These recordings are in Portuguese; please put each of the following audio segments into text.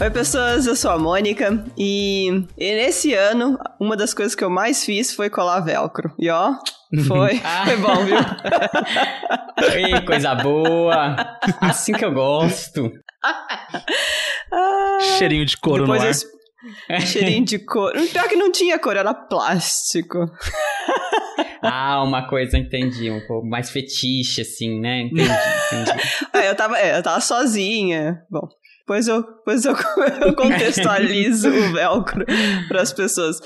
Oi, pessoas, eu sou a Mônica e, e nesse ano, uma das coisas que eu mais fiz foi colar velcro. E ó, foi, Ah. foi bom, viu? Ei, coisa boa. Assim que eu gosto. Ah, Cheirinho de couro no depois ar. esse cheirinho de couro. Pior que não tinha cor, era plástico. Ah, uma coisa, entendi. Um pouco mais fetiche, assim, né? Entendi, entendi. É, eu tava, é, eu tava sozinha. Bom, depois eu, depois eu, eu contextualizo o velcro pras pessoas.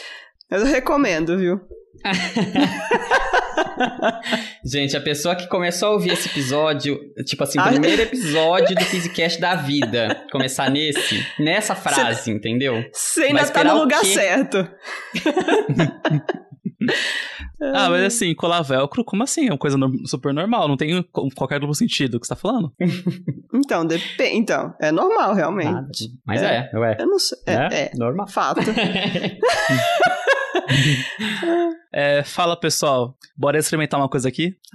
Mas eu recomendo, viu? Gente, a pessoa que começou a ouvir esse episódio, tipo assim, o primeiro episódio do Physicast da vida, começar nesse, nessa frase, entendeu? Você ainda Vai tá no lugar certo. Ah, mas assim, colar velcro, como assim? É uma coisa no- super normal, não tem qualquer duplo sentido que você tá falando. Então, depende. Então, é normal, realmente. Nada. Mas é, ué. Eu não sei. É, É, é. normal. Fato. É, fala pessoal, bora experimentar uma coisa aqui?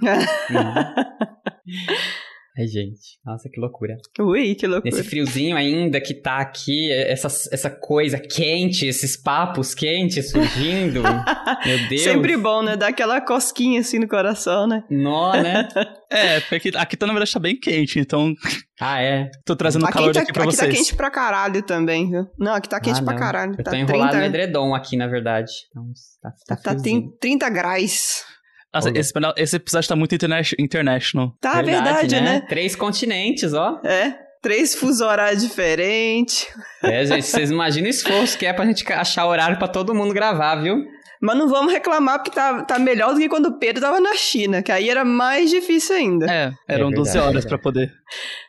Ai, gente. Nossa, que loucura. Ui, que loucura. Nesse friozinho ainda que tá aqui, essa, essa coisa quente, esses papos quentes surgindo. Meu Deus. Sempre bom, né? Dar aquela cosquinha assim no coração, né? Nó, né? É, porque aqui tá na verdade tá bem quente, então Ah, é. tô trazendo aqui calor tá, aqui pra aqui tá vocês. quente pra caralho também, viu? Não, aqui tá quente Ah, pra não. caralho. Eu tá tô enrolado 30, no edredom aqui, na verdade. Então, tá, tá, Tá friozinho. tem 30 graus. Nossa, Olha. esse, esse episódio tá muito interna- international. Tá, verdade, né? Três continentes, ó. É. Três fuso horários diferentes. É, gente, vocês imaginam o esforço que é pra gente achar horário pra todo mundo gravar, viu? Mas não vamos reclamar porque tá, tá melhor do que quando o Pedro tava na China, que aí era mais difícil ainda. É, eram É 12 verdade, horas é verdade. pra poder.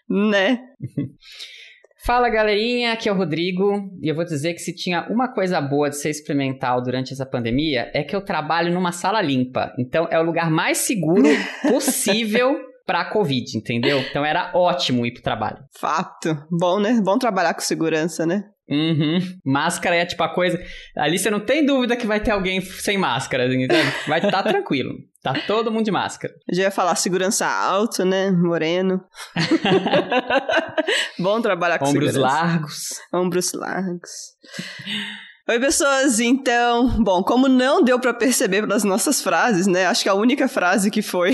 Né? Fala galerinha, aqui é o Rodrigo e eu vou dizer que se tinha uma coisa boa de ser experimental durante essa pandemia é que eu trabalho numa sala limpa. Então é o lugar mais seguro possível pra Covid, entendeu? Então era ótimo ir pro trabalho. Fato. Bom, né? Bom trabalhar com segurança, né? Uhum. Máscara é tipo a coisa. Ali você não tem dúvida que vai ter alguém sem máscara, entendeu? Vai estar tranquilo. Tá todo mundo de máscara. Eu já ia falar segurança alto, né? Moreno. Bom trabalhar com Ombros segurança. largos. Ombros largos. Oi, pessoas. Então, bom, como não deu pra perceber pelas nossas frases, né? Acho que a única frase que foi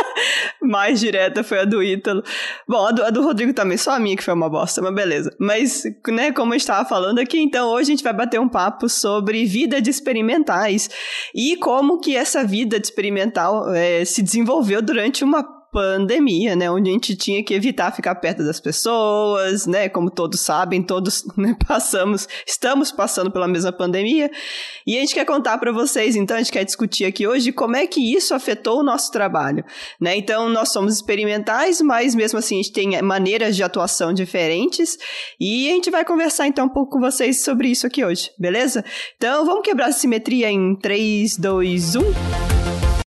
mais direta foi a do Ítalo. Bom, a do, a do Rodrigo também, só a minha que foi uma bosta, mas beleza. Mas, né, como eu estava falando aqui, então hoje a gente vai bater um papo sobre vida de experimentais e como que essa vida de experimental eh, se desenvolveu durante uma pandemia, né, onde a gente tinha que evitar ficar perto das pessoas, né, como todos sabem, todos né, passamos, estamos passando pela mesma pandemia, e a gente quer contar para vocês, então a gente quer discutir aqui hoje como é que isso afetou o nosso trabalho, né, então nós somos experimentais, mas mesmo assim a gente tem maneiras de atuação diferentes, e a gente vai conversar então um pouco com vocês sobre isso aqui hoje, beleza? Então vamos quebrar a simetria em 3, 2, 1...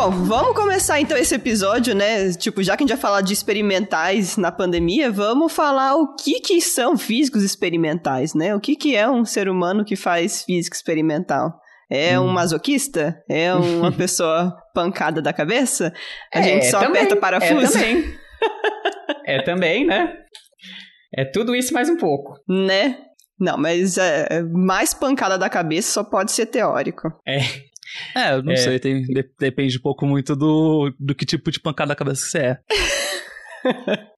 Bom, vamos começar então esse episódio, né? Tipo, já que a gente vai falar de experimentais na pandemia, vamos falar o que que são físicos experimentais, né? O que que é um ser humano que faz física experimental? É um masoquista? É uma pessoa pancada da cabeça? A gente só É, também, aperta parafuso? É também. é também, né? É tudo isso mais um pouco. Né? Não, mas é, mais pancada da cabeça só pode ser teórico. É. É, eu não É. sei, tem- de- depende um pouco muito do, do que tipo de pancada na cabeça que você é.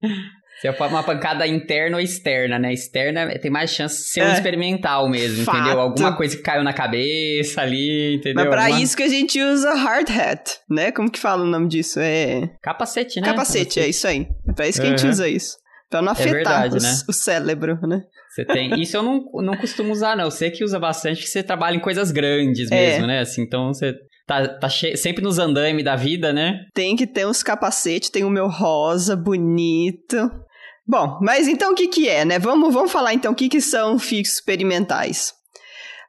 Se é uma pancada interna ou externa, né? Externa tem mais chance de ser um É. experimental mesmo, Fato. entendeu? Alguma coisa que caiu na cabeça ali, entendeu? Mas pra Alguma- isso que a gente usa hard hat, né? Como que fala o nome disso? É. Capacete, né? Capacete, é isso aí. É pra isso que a gente Uhum. usa isso. Pra não afetar verdade, os- né? o cérebro, né? Você tem. Isso eu não, não costumo usar, não. Você que usa bastante, que você trabalha em coisas grandes É. mesmo, né? Assim, então você tá, tá che- sempre nos andaime da vida, né? Tem que ter uns capacetes, tem o meu rosa bonito. Bom, mas então o que que é, né? Vamos, vamos falar então o que que são físicos experimentais.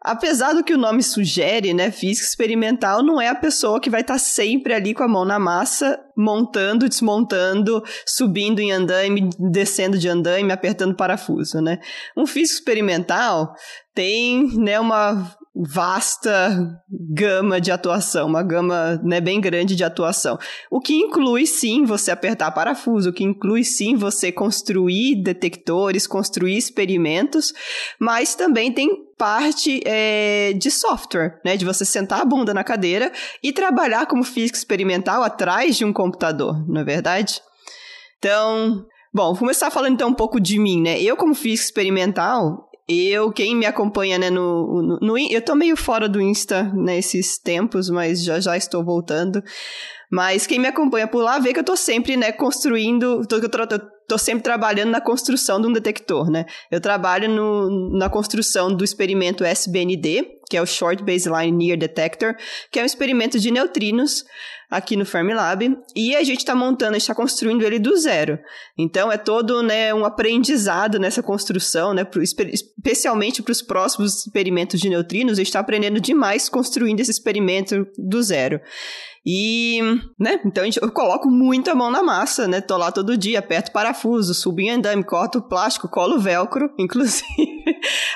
Apesar do que o nome sugere, né, física experimental não é a pessoa que vai estar sempre ali com a mão na massa, montando, desmontando, subindo em andaime, descendo de andaime, apertando parafuso, né? Um físico experimental tem, né, uma vasta gama de atuação, uma gama né, bem grande de atuação. O que inclui sim você apertar parafuso, o que inclui sim você construir detectores, construir experimentos, mas também tem parte é, de software, né? De você sentar a bunda na cadeira e trabalhar como físico experimental atrás de um computador, não é verdade? Então, bom, vou começar falando então um pouco de mim, né? Eu, como físico experimental, eu, quem me acompanha, né, no, no, no Eu tô meio fora do Insta nesses tempos, mas já já estou voltando. Mas quem me acompanha por lá vê que eu tô sempre, né, construindo. Tô, tô, eu tô sempre trabalhando na construção de um detector, né? Eu trabalho no, na construção do experimento SBND, que é o Short Baseline Near Detector, que é um experimento de neutrinos aqui no Fermilab, e a gente está montando, a gente está construindo ele do zero. Então é todo né, um aprendizado nessa construção, né, pro- espe- especialmente para os próximos experimentos de neutrinos, a gente está aprendendo demais construindo esse experimento do zero. E, né, então eu coloco muito a mão na massa, né, tô lá todo dia, aperto parafuso, subo em andame, corto o plástico, colo velcro, inclusive.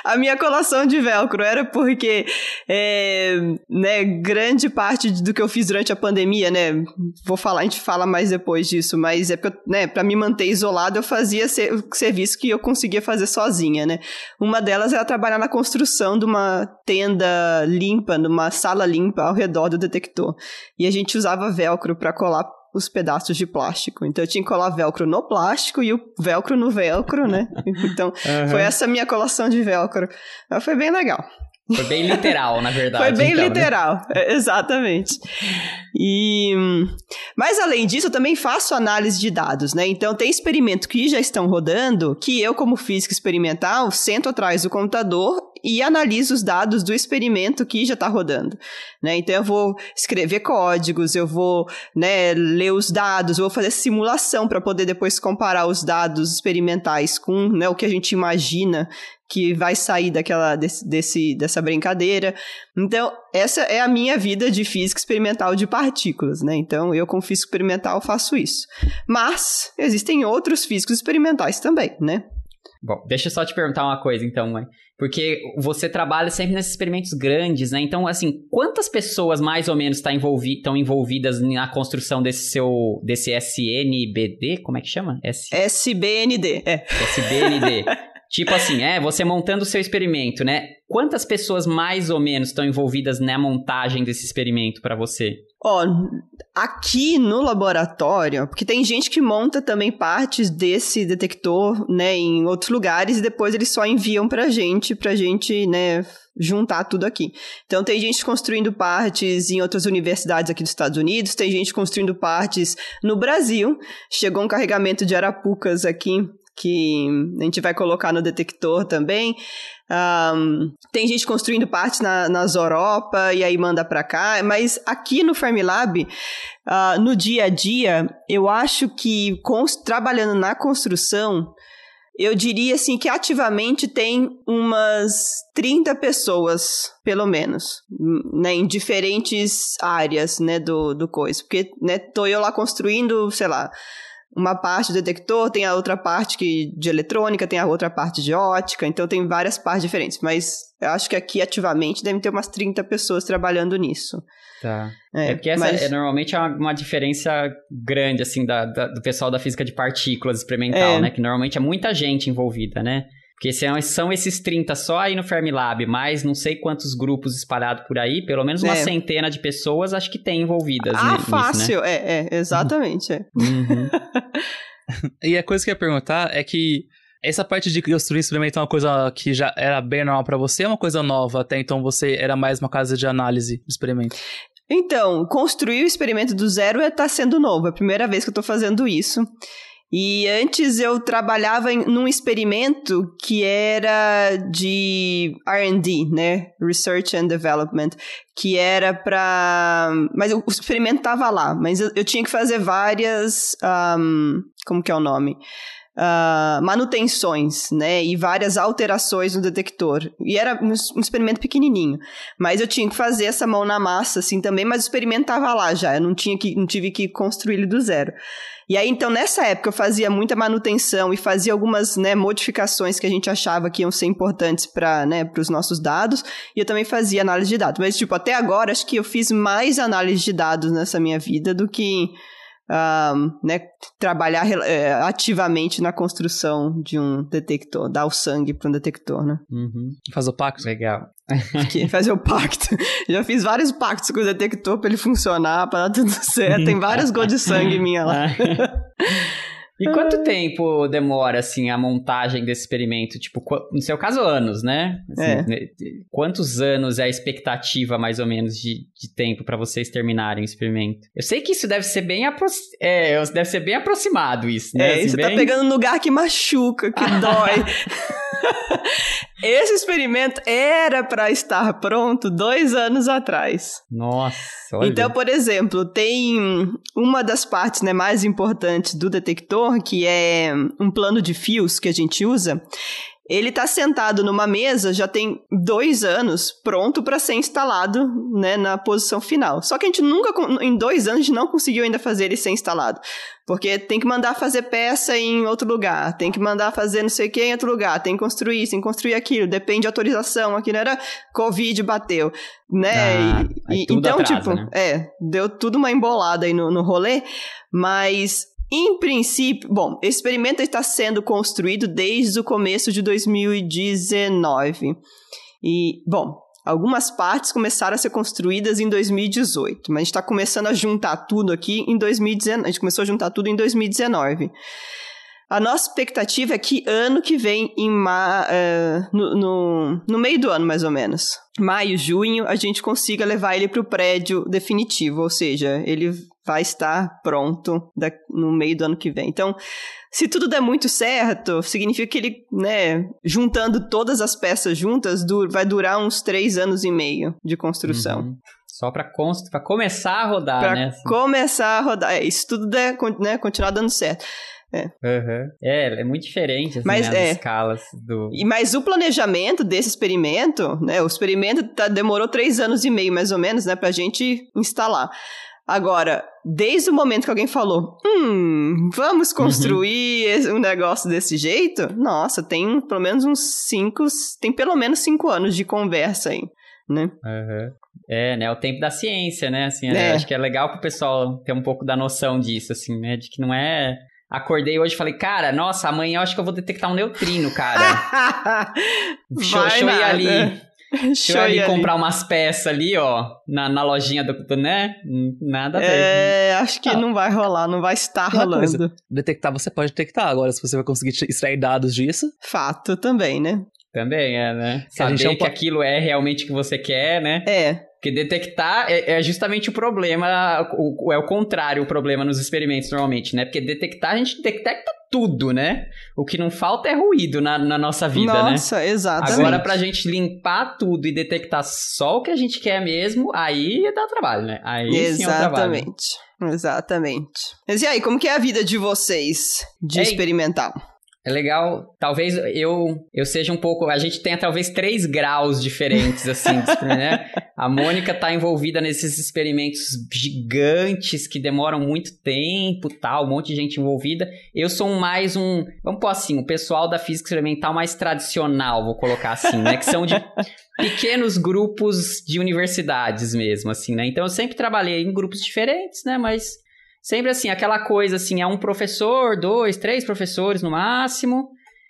A minha colação de velcro era porque, é, né, grande parte do que eu fiz durante a pandemia, né, vou falar, a gente fala mais depois disso, mas é porque, né, me manter isolado, eu fazia ser, serviço que eu conseguia fazer sozinha, né. Uma delas era trabalhar na construção de uma tenda limpa, numa sala limpa ao redor do detector. E a gente usava velcro para colar os pedaços de plástico. Então eu tinha que colar velcro no plástico e o velcro no velcro, né? Então foi essa minha colação de velcro. Mas foi bem legal. Foi bem literal, na verdade. Foi bem então, né? literal, é, exatamente. E, mas além disso, eu também faço análise de dados, né? Então tem experimentos que já estão rodando, que eu, como física experimental, sento atrás do computador e analiso os dados do experimento que já está rodando, né? Então eu vou escrever códigos, eu vou, né, ler os dados, eu vou fazer simulação para poder depois comparar os dados experimentais com, né, o que a gente imagina que vai sair daquela desse, desse, dessa brincadeira. Então, essa é a minha vida de física experimental de partículas, né? Então, eu como físico experimental faço isso. Mas existem outros físicos experimentais também, né? Bom, deixa eu só te perguntar uma coisa, então, mãe. Porque você trabalha sempre nesses experimentos grandes, né? Então, assim, quantas pessoas mais ou menos estão envolvi estão envolvidas na construção desse seu. desse SNBD? Como é que chama? S SBND, é. SBND. tipo assim, é, você montando o seu experimento, né? Quantas pessoas mais ou menos estão envolvidas na montagem desse experimento para você? Ó, aqui no laboratório, porque tem gente que monta também partes desse detector, né, em outros lugares e depois eles só enviam pra gente, pra gente, né, juntar tudo aqui. Então tem gente construindo partes em outras universidades aqui dos Estados Unidos, tem gente construindo partes no Brasil. Chegou um carregamento de arapucas aqui que a gente vai colocar no detector também. Um, tem gente construindo partes na, nas Europa e aí manda para cá, mas aqui no Fermilab, uh, no dia a dia, eu acho que trabalhando na construção, eu diria assim que ativamente tem umas 30 pessoas, pelo menos, né, em diferentes áreas, né, do, do coisa. Porque, né, tô eu lá construindo, sei lá, uma parte do detector, tem a outra parte que, de eletrônica, tem a outra parte de ótica, então tem várias partes diferentes. Mas eu acho que aqui ativamente devem ter umas 30 pessoas trabalhando nisso. Tá. É, é porque essa mas... é normalmente é uma, uma diferença grande, assim, da, da, do pessoal da física de partículas experimental, É. né? Que normalmente é muita gente envolvida, né? Porque são, são esses 30 só aí no Fermilab, mais não sei quantos grupos espalhados por aí, pelo menos uma É. centena de pessoas acho que tem envolvidas Ah, ni- nisso, né? fácil. É, é, exatamente. é. Uhum. E a coisa que eu ia perguntar é que essa parte de construir experimento é uma coisa que já era bem normal pra você, é uma coisa nova até então você era mais uma casa de análise de experimento. Então, construir o experimento do zero está sendo novo. É a primeira vez que eu estou fazendo isso. E antes eu trabalhava em, num experimento que era de R&D, né? Research and Development, que era para, mas o, experimento estava lá, mas eu, eu tinha que fazer várias, ahm, como que é o nome? Ah, manutenções, né? E várias alterações no detector. E era um, um experimento pequenininho. Mas eu tinha que fazer essa mão na massa, assim, também, mas o experimento estava lá já, eu não, tinha que, não tive que construir ele do zero. E aí, então, nessa época, eu fazia muita manutenção e fazia algumas né, modificações que a gente achava que iam ser importantes para né, os nossos dados, e eu também fazia análise de dados. Mas, tipo, até agora, acho que eu fiz mais análise de dados nessa minha vida do que ah, né, trabalhar eh, ativamente na construção de um detector, dar o sangue para um detector, né? Uhum. Faz o pacto. Legal. que fazer o pacto. Já fiz vários pactos com o detector pra ele funcionar, pra dar tudo certo. Tem várias gotas de sangue minha lá. E quanto tempo demora, assim, a montagem desse experimento? Tipo, no seu caso, anos, né? Assim, É. né, Quantos anos é a expectativa, mais ou menos, de, de tempo pra vocês terminarem o experimento? Eu sei que isso deve ser bem, apro é, deve ser bem aproximado, isso, né? É, Assim, você bem... tá pegando no lugar que machuca, que dói. Esse experimento era pra estar pronto dois anos atrás. Nossa, olha. Então, por exemplo, tem uma das partes né, mais importantes do detector, que é um plano de fios que a gente usa. Ele está sentado numa mesa já tem dois anos, pronto para ser instalado né, na posição final. Só que a gente nunca, em dois anos, a gente não conseguiu ainda fazer ele ser instalado. Porque tem que mandar fazer peça em outro lugar, tem que mandar fazer não sei o que em outro lugar, tem que construir isso, tem que construir aquilo, depende de autorização. Aqui não era Covid bateu, né? Ah, E- e- então, atrasa, tipo, né? é, deu tudo uma embolada aí no, no rolê, mas em princípio, bom, esse experimento está sendo construído desde o começo de 2019. E, bom, algumas partes começaram a ser construídas em 2018, mas a gente está começando a juntar tudo aqui em 2019. A gente começou a juntar tudo em 2019. A nossa expectativa é que ano que vem, em ma eh, no, no, no meio do ano, mais ou menos, maio, junho, a gente consiga levar ele para o prédio definitivo, ou seja, ele vai estar pronto da- no meio do ano que vem. Então, se tudo der muito certo, significa que ele, né, juntando todas as peças juntas, du- vai durar uns três anos e meio de construção. Uhum. Só pra, const... começar a rodar, Pra né? assim. começar a rodar. É, isso tudo der, né, continuar dando certo. Uhum. É, é muito diferente, assim, Mas né, as é. escalas do... E, mas o planejamento desse experimento, né? O experimento tá- demorou três anos e meio, mais ou menos, né? Pra gente instalar. Agora, desde o momento que alguém falou, hum, vamos construir esse- um negócio desse jeito, nossa, tem pelo menos uns cinco, tem pelo menos cinco anos de conversa aí, né? Uhum. É, né? O tempo da ciência, né? Assim, É. eu acho que é legal pro pessoal ter um pouco da noção disso, assim, né? De que não é. Acordei hoje e falei, cara, nossa, amanhã eu acho que eu vou detectar um neutrino, cara. Deixa, eu- ir ali. Deixa eu ali comprar umas peças ali, ó, na, na lojinha do, do, né? Nada a ver. É, acho que Ah. não vai rolar, não vai estar rolando. coisa. Detectar, você pode detectar. Agora, se você vai conseguir extrair dados disso, Fato também, né? Também é, né? Que a gente Saber não que aquilo é realmente o que você quer, né? É, Porque detectar é, é justamente o problema, o, é o contrário o problema nos experimentos normalmente, né? Porque detectar, a gente detecta tudo, né? O que não falta é ruído na, na nossa vida, né? nossa, exatamente. Agora, pra gente limpar tudo e detectar só o que a gente quer mesmo, aí dá trabalho, né? Aí sim é. Exatamente. Exatamente. Mas e aí, como que é a vida de vocês de Ei. experimental? É legal, talvez eu eu seja um pouco. A gente tenha talvez três graus diferentes, assim, né? A Mônica tá envolvida nesses experimentos gigantes que demoram muito tempo tal, um monte de gente envolvida. Eu sou mais um. Vamos pôr assim, o pessoal da física experimental mais tradicional, vou colocar assim, né? Que são de pequenos grupos de universidades mesmo, assim, né? Então eu sempre trabalhei em grupos diferentes, né? Mas sempre assim, aquela coisa assim, é um professor, dois, três professores no máximo.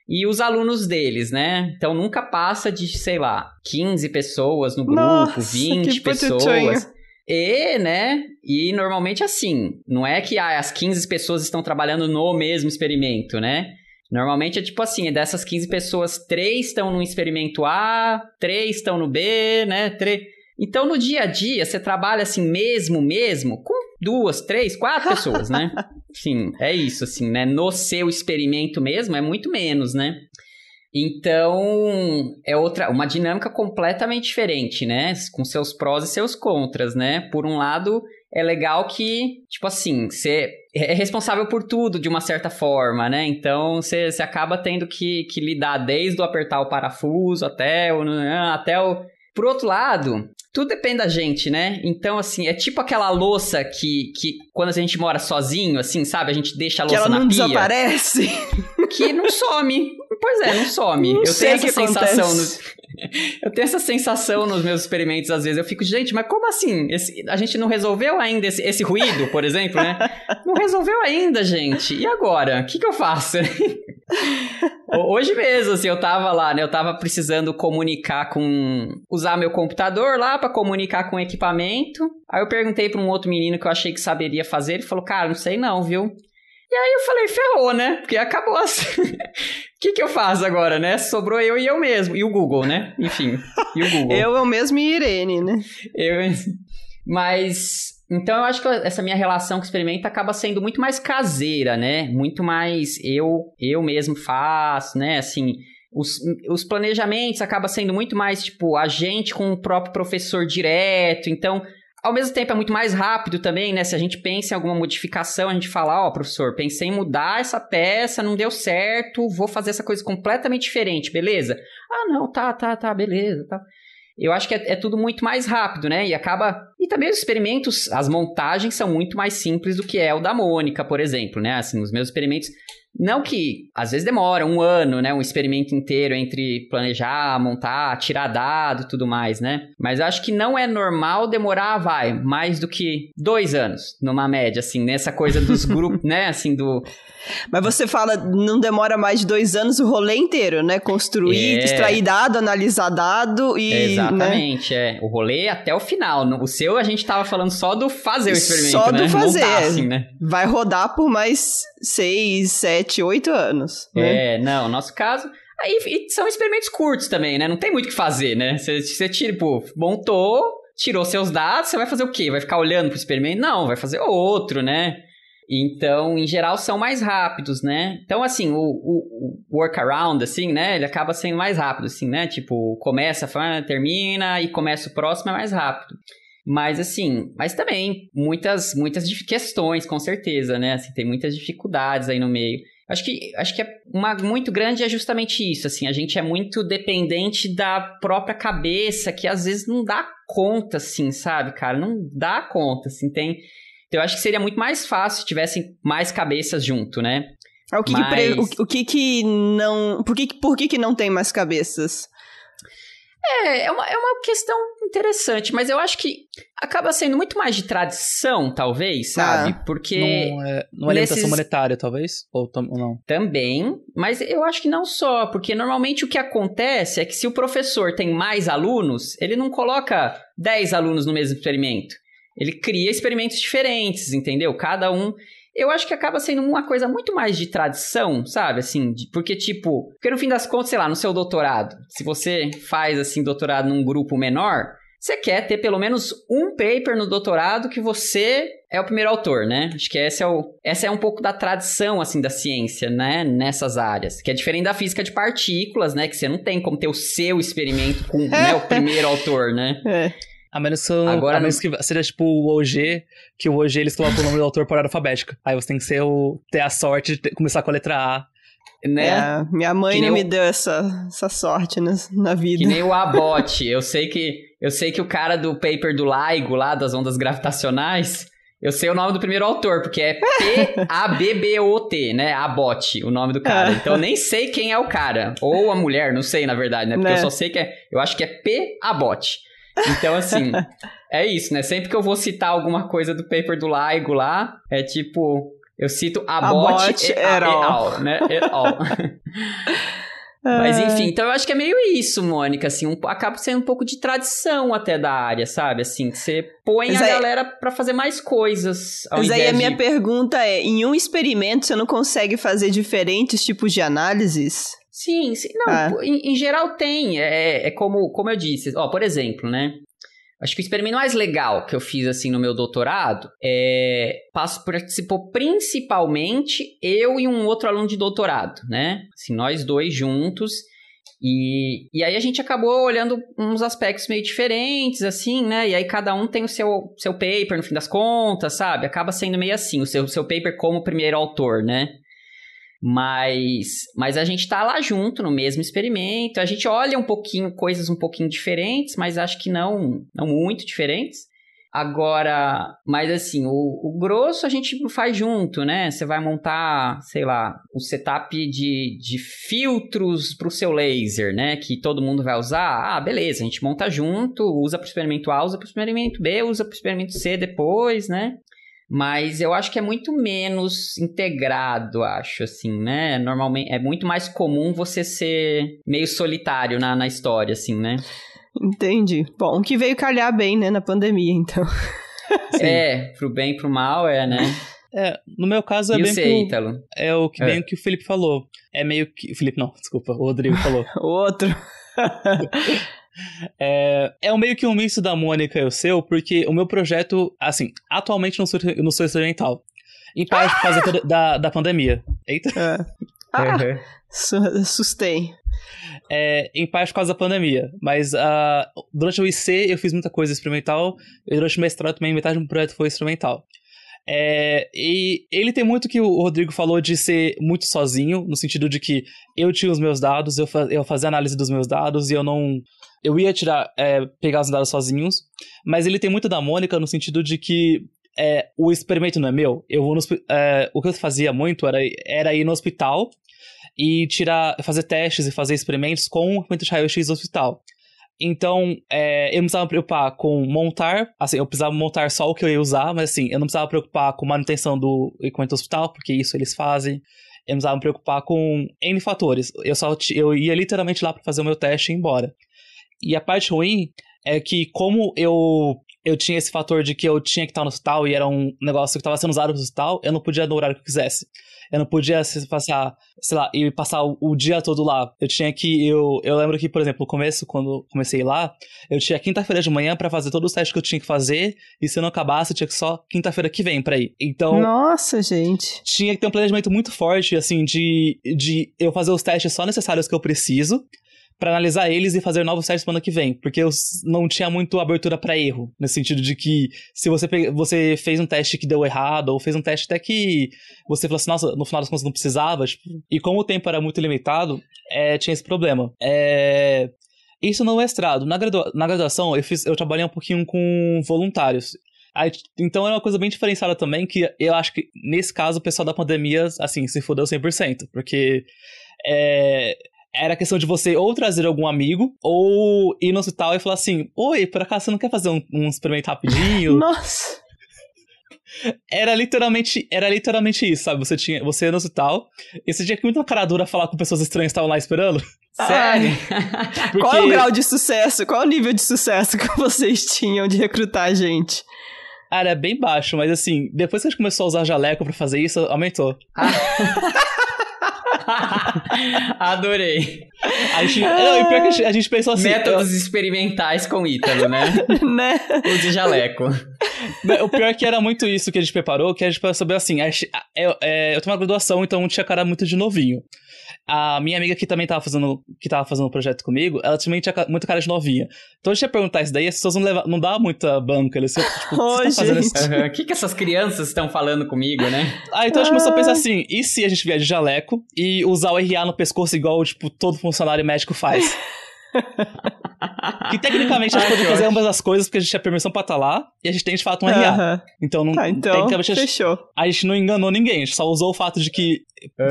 e os alunos deles, né? Então nunca passa de, sei lá, 15 pessoas no grupo, Nossa, 20 que pessoas. E, né? E normalmente assim, não é que ah, as 15 pessoas estão trabalhando no mesmo experimento, né? Normalmente é tipo assim, dessas 15 pessoas, três estão no experimento A, três estão no B, né? Tre... Então no dia a dia você trabalha assim mesmo, mesmo, com duas, três, quatro pessoas, né? Sim, é isso, assim, né? No seu experimento mesmo é muito menos, né? Então, é outra, uma dinâmica completamente diferente, né? Com seus prós e seus contras, né? Por um lado, é legal que, tipo assim, você é responsável por tudo de uma certa forma, né? Então, você, acaba tendo que, que lidar desde o apertar o parafuso até o, até o... Por outro lado, tudo depende da gente, né? Então, assim, é tipo aquela louça que, que quando a gente mora sozinho, assim, sabe? A gente deixa a Que louça ela na não pia. desaparece. Que não some. Pois é, não some. Não eu sei tenho que essa sensação. no- Eu tenho essa sensação nos meus experimentos, às vezes. Eu fico, gente, mas como assim? Esse- a gente não resolveu ainda esse, esse ruído, por exemplo, né? Não resolveu ainda, gente. E agora? O que, que eu faço? Ho- Hoje mesmo, assim, eu tava lá, né? Eu tava precisando comunicar com. usar meu computador lá pra comunicar com o equipamento. Aí eu perguntei pra um outro menino que eu achei que saberia fazer. Ele falou, cara, não sei não, viu? E aí eu falei, ferrou, né? Porque acabou assim. O que, que eu faço agora, né? Sobrou eu e eu mesmo. E o Google, né? Enfim. E o Google. Eu, eu mesmo e Irene, né? Eu... Mas. Então eu acho que essa minha relação com o experimento acaba sendo muito mais caseira, né? Muito mais eu eu mesmo faço, né? Assim, os, os planejamentos acaba sendo muito mais tipo a gente com o próprio professor direto. Então, ao mesmo tempo é muito mais rápido também, né? Se a gente pensa em alguma modificação, a gente fala, ó, professor, pensei em mudar essa peça, não deu certo, vou fazer essa coisa completamente diferente, beleza? Ah, não, tá, tá, tá, beleza, tá. Eu acho que é, é tudo muito mais rápido, né? E acaba. E também os experimentos, as montagens são muito mais simples do que é o da Mônica, por exemplo, né? Assim, os meus experimentos. Não que às vezes demora um ano, né? Um experimento inteiro entre planejar, montar, tirar dado e tudo mais, né? Mas acho que não é normal demorar, vai, mais do que dois anos, numa média, assim, nessa coisa dos grupos, né? Assim, do. Mas você fala, não demora mais de dois anos o rolê inteiro, né? Construir, É. extrair dado, analisar dado e. Né? Exatamente, é. O rolê até o final. O seu a gente tava falando só do fazer o experimento, Só do né? fazer. Montar, assim, né? Vai rodar por mais seis, sete, oito anos. Né? É, não, no nosso caso. Aí e são experimentos curtos também, né? Não tem muito o que fazer, né? Você, você tipo, montou, tirou seus dados, você vai fazer o quê? Vai ficar olhando pro experimento? Não, vai fazer outro, né? Então, em geral, são mais rápidos, né? Então, assim, o, o, o workaround, assim, né? Ele acaba sendo mais rápido, assim, né? Tipo, começa, fala, termina e começa o próximo é mais rápido. Mas, assim, mas também muitas, muitas questões, com certeza, né? Assim, tem muitas dificuldades aí no meio. Acho que, acho que é uma muito grande é justamente isso, assim, a gente é muito dependente da própria cabeça, que às vezes não dá conta, assim, sabe, cara? Não dá conta, assim, tem... Então eu acho que seria muito mais fácil se tivessem mais cabeças junto, né? Ah, O que, que Mas- pre- o, o que que não. Por que, que- por que, que não tem mais cabeças? É, é uma, é uma questão interessante, mas eu acho que acaba sendo muito mais de tradição, talvez, sabe? Porque... Não é, não é limitação nesses- monetária, talvez? Ou, tam- ou não? Também, mas eu acho que não só, porque normalmente o que acontece é que se o professor tem mais alunos, ele não coloca 10 alunos no mesmo experimento. Ele cria experimentos diferentes, entendeu? Cada um. Eu acho que acaba sendo uma coisa muito mais de tradição, sabe? Assim, de- porque, tipo, porque no fim das contas, sei lá, no seu doutorado, se você faz, assim, doutorado num grupo menor, você quer ter pelo menos um paper no doutorado que você é o primeiro autor, né? Acho que essa é, o, essa é um pouco da tradição, assim, da ciência, né? Nessas áreas. Que é diferente da física de partículas, né? Que você não tem como ter o seu experimento com né, o primeiro autor, né? É. A menos, que, Agora a menos que seja tipo o OG, que o OG eles colocam o nome do autor por ordem alfabética. Aí você tem que ser o, ter a sorte de ter- começar com a letra A. né? É, minha mãe nem não me deu essa, essa sorte na, na vida. Que nem o Abbott. Eu sei que eu sei que o cara do paper do LIGO lá das ondas gravitacionais, eu sei o nome do primeiro autor, porque é P A B B O T, né? Abbott, o nome do cara. Ah. Então eu nem sei quem é o cara ou a mulher, não sei na verdade, né? Porque Né. eu só sei que é, eu acho que é P Abbott. Então assim, é isso, né? Sempre que eu vou citar alguma coisa do paper do LIGO lá, é tipo Eu cito Abbott, Abbott et et al. al, né? Et al. Mas enfim, então eu acho que é meio isso, Mônica, assim, um, acaba sendo um pouco de tradição até da área, sabe? Assim, que você põe Mas a aí- galera pra fazer mais coisas. Ao Mas aí a minha de... pergunta é: em um experimento você não consegue fazer diferentes tipos de análises? Sim, sim. Não, Ah. em, em geral tem. É, é como, como eu disse. Ó, por exemplo, né? Acho que o experimento mais legal que eu fiz, assim, no meu doutorado é... passo- Participou principalmente eu e um outro aluno de doutorado, né? Assim, nós dois juntos. E, e aí a gente acabou olhando uns aspectos meio diferentes, assim, né? E aí cada um tem o seu, seu paper, no fim das contas, sabe? Acaba sendo meio assim, o seu, seu paper como primeiro autor, né? Mas, mas a gente tá lá junto no mesmo experimento. A gente olha um pouquinho, coisas um pouquinho diferentes, mas acho que não, não muito diferentes. Agora, mas assim, o, o grosso a gente faz junto, né? Você vai montar, sei lá, o setup de, de filtros pro seu laser, né? Que todo mundo vai usar. Ah, beleza, a gente monta junto, usa pro experimento A, usa pro experimento B, usa pro experimento C depois, né? Mas eu acho que é muito menos integrado, acho, assim, né? Normalmente é muito mais comum você ser meio solitário na, na história, assim, né? Entendi. Bom, o que veio calhar bem, né, na pandemia, então. É, pro bem e pro mal, é, né? É, no meu caso é e bem você, que o, Ítalo? é o que É. bem o que o Felipe falou. É meio que o Felipe não, desculpa, o Rodrigo falou. Outro. É, é meio que um misto da Mônica e o seu, porque o meu projeto, assim, atualmente não sou, não sou experimental. Em parte por causa da, da, da pandemia. Eita. É. Ah, Uhum. su- assustei. É, em parte por causa da pandemia. Mas ah, durante o IC eu fiz muita coisa experimental. E durante o mestrado também, metade do projeto foi experimental. É, e ele tem muito que o Rodrigo falou de ser muito sozinho, no sentido de que eu tinha os meus dados, eu, fa eu fazia análise dos meus dados e eu não. Eu ia tirar, é, pegar os dados sozinhos. Mas ele tem muito da Mônica no sentido de que é, o experimento não é meu. Eu vou no, é, o que eu fazia muito era, era ir no hospital e tirar, fazer testes e fazer experimentos com o equipamento de raio-x do hospital. Então, é, eu não precisava me preocupar com montar, assim, eu precisava montar só o que eu ia usar, mas assim, eu não precisava me preocupar com manutenção do equipamento do hospital, porque isso eles fazem. Eu não precisava me preocupar com N fatores. Eu só eu ia literalmente lá para fazer o meu teste e ir embora. E a parte ruim é que como eu eu tinha esse fator de que eu tinha que estar no hospital e era um negócio que estava sendo usado no hospital, eu não podia no horário que eu quisesse. Eu não podia se passar, sei lá, e passar o, o dia todo lá. Eu tinha que eu eu lembro que, por exemplo, no começo quando comecei lá, eu tinha quinta-feira de manhã pra fazer todos os testes que eu tinha que fazer, e se eu não acabasse, eu tinha que só quinta-feira que vem pra ir. Então, Nossa, gente. tinha que ter um planejamento muito forte, assim, de, de eu fazer os testes só necessários que eu preciso, pra analisar eles e fazer novos testes semana que vem. Porque eu não tinha muito abertura pra erro, nesse sentido de que se você, você fez um teste que deu errado, ou fez um teste até que você falou assim, nossa, no final das contas não precisava, tipo, e como o tempo era muito limitado, é, tinha esse problema. É, Isso no mestrado. Na, gradua- na graduação, eu, fiz, eu trabalhei um pouquinho com voluntários. Aí, então era uma coisa bem diferenciada também, que eu acho que nesse caso o pessoal da pandemia, assim, se fodeu 100%, porque é, era questão de você ou trazer algum amigo, ou ir no hospital e falar assim, oi, por acaso você não quer fazer um, um experimento rapidinho? Nossa. Era literalmente, era literalmente isso, sabe? Você tinha, você ia no hospital, e você tinha que muita cara dura falar com pessoas estranhas que estavam lá esperando. Sério? Porque... Qual é o grau de sucesso? Qual é o nível de sucesso que vocês tinham de recrutar gente? Ah, era bem baixo, mas assim, depois que a gente começou a usar jaleco pra fazer isso, aumentou. Adorei. A gente, não, e pior que a gente, a gente pensou assim. Métodos experimentais com Ítalo, né? né? Use jaleco. eu- o pior é que era muito isso que a gente preparou, que a gente percebeu assim. a eu, é, eu tenho uma graduação, então não tinha cara muito de novinho. A minha amiga que também tava fazendo, que tava fazendo o projeto comigo, ela também tinha muito cara de novinha. Então a gente ia perguntar isso daí, as pessoas não, leva, não davam muita banca. Eles tipo, Ô, o que você tá fazendo isso? Aham. O que, que essas crianças estão falando comigo, né? Ah, então a gente começou a pensar assim, e se a gente vier de jaleco e usar o RA no pescoço igual, tipo, todo funcionário médico faz? que tecnicamente a gente pode fazer ambas as coisas porque a gente tinha permissão pra estar lá e a gente tem de fato um RA. Então, não, Tá, então, tecnicamente a gente, fechou. a gente não enganou ninguém, a gente só usou o fato de que,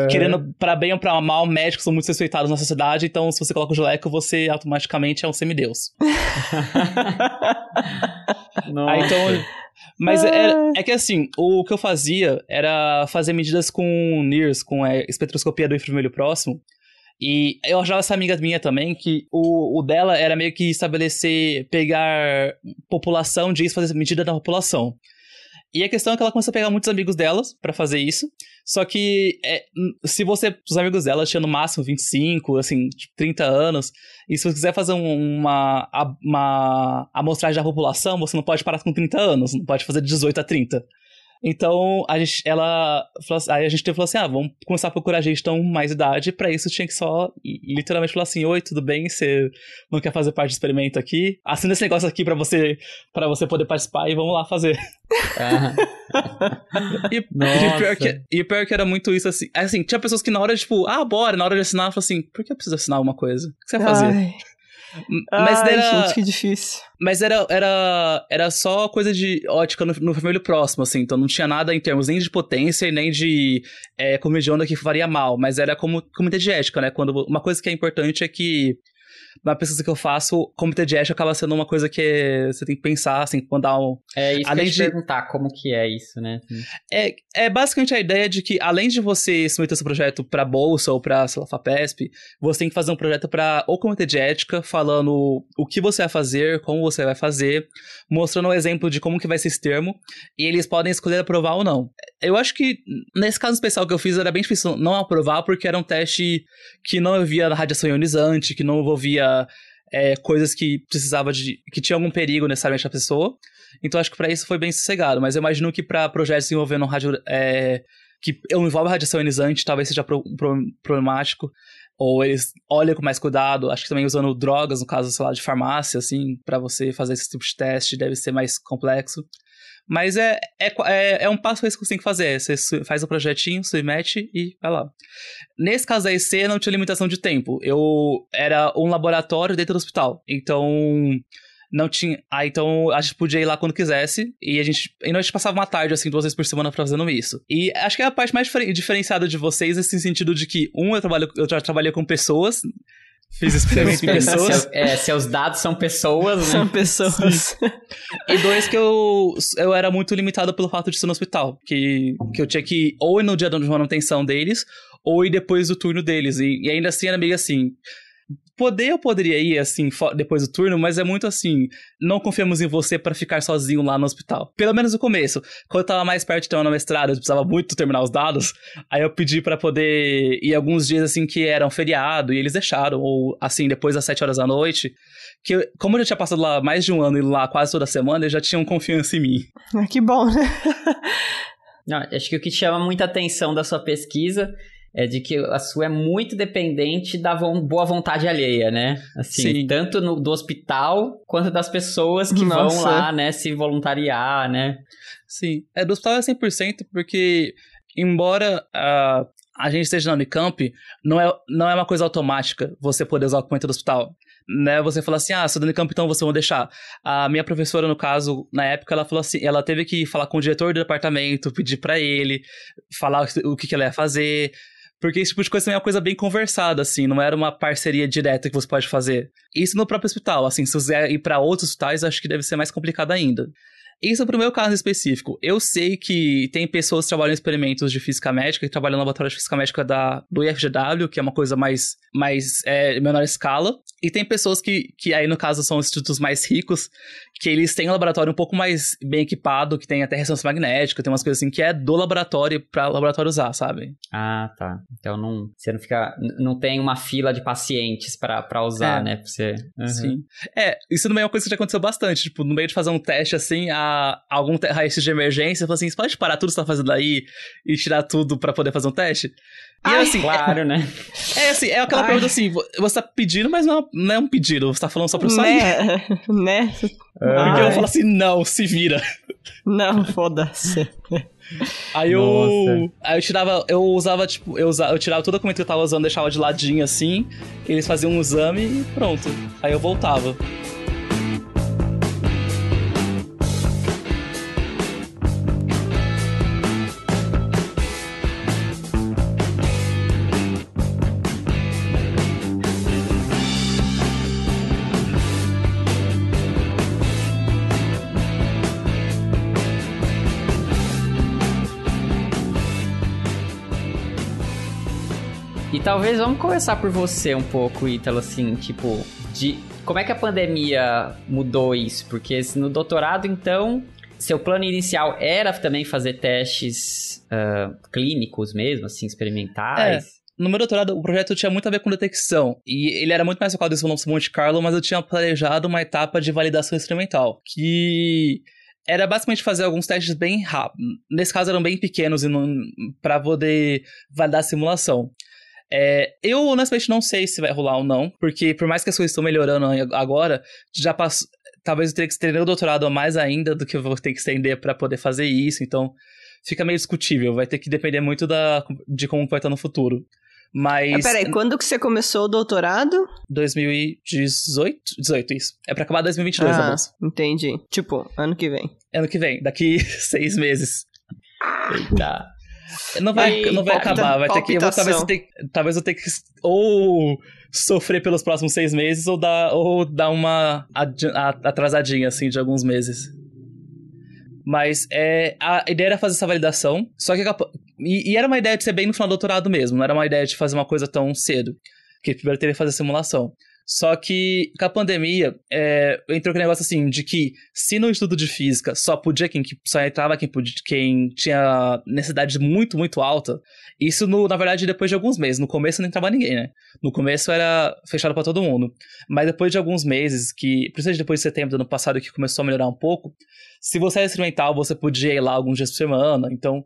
querendo pra bem ou pra mal, médicos são muito respeitados na sociedade, então se você coloca o jaleco, você automaticamente é um semideus. Nossa. Aí, então, mas é, é que assim, o que eu fazia era fazer medidas com NIRS, com a espectroscopia do infravermelho próximo. E eu achava essa amiga minha também, que o, o dela era meio que estabelecer, pegar população disso, fazer medida da população. E a questão é que ela começou a pegar muitos amigos delas pra fazer isso. Só que é, se você, os amigos dela tinham no máximo 25, assim, tipo, 30 anos, e se você quiser fazer um- uma, uma amostragem da população, você não pode parar com 30 anos, não pode fazer de 18 a 30. Então, a gente, ela, falou assim- aí a gente falou assim, ah, vamos começar a procurar gente com mais idade, pra isso tinha que só, literalmente, falar assim, oi, tudo bem, você não quer fazer parte do experimento aqui? Assina esse negócio aqui pra você, pra você poder participar e vamos lá fazer. Aham. E, e pior que, e pior que era muito isso, assim. Assim, tinha pessoas que na hora, tipo, ah, bora, na hora de assinar, eu falei assim, por que eu preciso assinar alguma coisa? O que você vai fazer? Ai, Mas ai, era. gente, que difícil. Mas era, era, era só coisa de ótica no, no vermelho próximo, assim. Então não tinha nada em termos nem de potência e nem de é, onda que faria mal. Mas era como comitê de ética, né? Quando, uma coisa que é importante é que na pesquisa que eu faço, comitê de ética acaba sendo uma coisa que você tem que pensar, assim, quando dá um, É isso Além que eu de- perguntar, como que é isso, né? É, é basicamente a ideia de que, além de você submeter seu projeto pra bolsa ou pra, sei lá, FAPESP, você tem que fazer um projeto pra ou comitê de ética, falando o que você vai fazer, como você vai fazer, mostrando um exemplo de como que vai ser esse termo, e eles podem escolher aprovar ou não. Eu acho que, nesse caso especial que eu fiz, era bem difícil não aprovar, porque era um teste que não envolvia radiação ionizante, que não envolvia é, coisas que precisava de... que tinha algum perigo necessariamente a pessoa. Então acho que pra isso foi bem sossegado, mas eu imagino que pra projetos envolvendo rádio, é, que envolve radiação ionizante talvez seja pro- pro- problemático, ou eles olham com mais cuidado, acho que também usando drogas, no caso, sei lá, de farmácia, assim, pra você fazer esse tipo de teste deve ser mais complexo. Mas é, é, é, é um passo que você tem que fazer. Você faz o projetinho, submete e vai lá. Nesse caso da IC, não tinha limitação de tempo. Eu era um laboratório dentro do hospital. Então, não tinha. Ah, então a gente podia ir lá quando quisesse. E a gente. E nós passava uma tarde, assim, duas vezes por semana fazendo isso. E acho que é a parte mais diferen- diferenciada de vocês, nesse sentido de que, um, eu, trabalho, eu já trabalhei com pessoas. Fiz experimentos em pessoas. Seu- é, seus dados são pessoas, né? São pessoas. E dois, que eu, eu era muito limitado pelo fato de ser no hospital. Que, que eu tinha que ir ou ir no dia de manutenção deles, ou ir depois do turno deles. E, e ainda assim era meio assim. Poder eu poderia ir, assim, depois do turno, mas é muito assim. Não confiamos em você pra ficar sozinho lá no hospital. Pelo menos no começo. Quando eu tava mais perto de ter uma mestrado, eu precisava muito terminar os dados. Aí eu pedi pra poder ir alguns dias, assim, que eram feriado, e eles deixaram. Ou, assim, depois das sete horas da noite. Que, eu- como eu já tinha passado lá mais de um ano e lá quase toda semana, eles já tinham confiança em mim. Ah, que bom, né? Não, acho que o que chama muita atenção da sua pesquisa é de que a sua é muito dependente da von- boa vontade alheia, né? Assim, Sim. tanto no- do hospital quanto das pessoas que Nossa. vão lá, né, se voluntariar, né? Sim. É, do hospital é 100%, porque, embora ah, a gente esteja na Unicamp, não é, não é uma coisa automática você poder usar o documento do hospital. Né, você fala assim, ah, sou da Unicamp, então vocês vão deixar. A minha professora, no caso, na época, ela falou assim, ela teve que falar com o diretor do departamento, pedir pra ele, falar o que, que ela ia fazer, porque esse tipo de coisa também é uma coisa bem conversada, assim, não era uma parceria direta que você pode fazer. Isso no próprio hospital, assim, se você ir pra outros hospitais, acho que deve ser mais complicado ainda. Isso pro meu caso específico. Eu sei que tem pessoas que trabalham em experimentos de física médica, que trabalham no laboratório de física médica da, do IFGW, que é uma coisa mais, mais é, menor escala. E tem pessoas que, que aí, no caso, são institutos mais ricos, que eles têm um laboratório um pouco mais bem equipado, que tem até ressonância magnética, tem umas coisas assim, que é do laboratório pra laboratório usar, sabe? Ah, tá. Então não, você não fica, não tem uma fila de pacientes pra pra usar, É. né? Pra você. Uhum. Sim. É, isso também é uma coisa que já aconteceu bastante. Tipo, no meio de fazer um teste assim, a, tirar algum raio-x de emergência, eu falei assim, você pode parar tudo que você tá fazendo aí e tirar tudo para poder fazer um teste? E Ai, assim, claro, é, né? É assim, é aquela Ai. pergunta assim, você tá pedindo, mas não, não é um pedido, você tá falando só pra eu sair. Né? né? Porque eu falo assim, não, se vira. Não, foda-se. Aí eu. Aí eu tirava. Eu usava, tipo, eu, usava, eu tirava toda a documento que eu tava usando, deixava de ladinho assim. Eles faziam um exame e pronto. Aí eu voltava. Talvez vamos começar por você um pouco, Ítalo, assim, tipo, de como é que a pandemia mudou isso? Porque no doutorado, então, seu plano inicial era também fazer testes uh, clínicos mesmo, assim, experimentais? É. No meu doutorado, o projeto tinha muito a ver com detecção. E ele era muito mais focado em Monte Carlo, mas eu tinha planejado uma etapa de validação experimental. Que era basicamente fazer alguns testes bem rápidos. Nesse caso, eram bem pequenos para poder validar a simulação. É, eu honestamente não sei se vai rolar ou não, porque por mais que as coisas estão melhorando agora, já passou. Talvez eu teria que estender o doutorado a mais ainda do que eu vou ter que estender para poder fazer isso, então fica meio discutível. Vai ter que depender muito da, de como vai estar no futuro. Mas. Ah, peraí, quando que você começou o doutorado? 2018? 18, isso. É pra acabar 2022 ah, a Entendi. Tipo, ano que vem. Ano que vem, daqui seis meses. Eita. Não vai, não vai acabar, vai ter que. Eu vou, talvez, eu ter, talvez eu tenha que ou sofrer pelos próximos seis meses ou dar, ou dar uma atrasadinha, assim, de alguns meses. Mas é, a ideia era fazer essa validação, só que. E, e, era uma ideia de ser bem no final do doutorado mesmo, não era uma ideia de fazer uma coisa tão cedo. Porque primeiro teria que fazer a simulação. Só que com a pandemia, é, entrou aquele negócio assim, de que se no estudo de física só podia quem só entrava quem, podia, quem tinha necessidade muito, muito alta, isso no, na verdade depois de alguns meses. No começo não entrava ninguém, né? No começo era fechado para todo mundo. Mas depois de alguns meses, que, principalmente depois de setembro do ano passado, que começou a melhorar um pouco, se você era experimental, você podia ir lá alguns dias por semana. Então,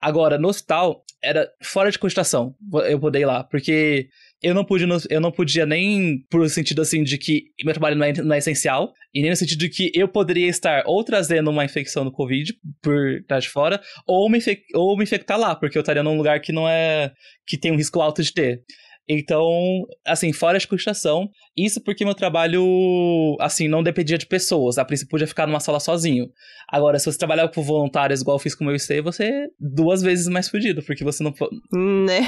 agora, no hospital, era fora de cogitação eu poder ir lá, porque eu não pude, eu não podia nem por sentido assim de que meu trabalho não é, não é, essencial, e nem no sentido de que eu poderia estar ou trazendo uma infecção do Covid por estar de fora, ou me, ou me infectar lá, porque eu estaria num lugar que não é. que tem um risco alto de ter. Então, assim, fora de cogitação, isso porque meu trabalho, assim, não dependia de pessoas. A princípio podia ficar numa sala sozinho. Agora, se você trabalhar com voluntários igual eu fiz com o meu IC, você é duas vezes mais fudido, porque você não. Né?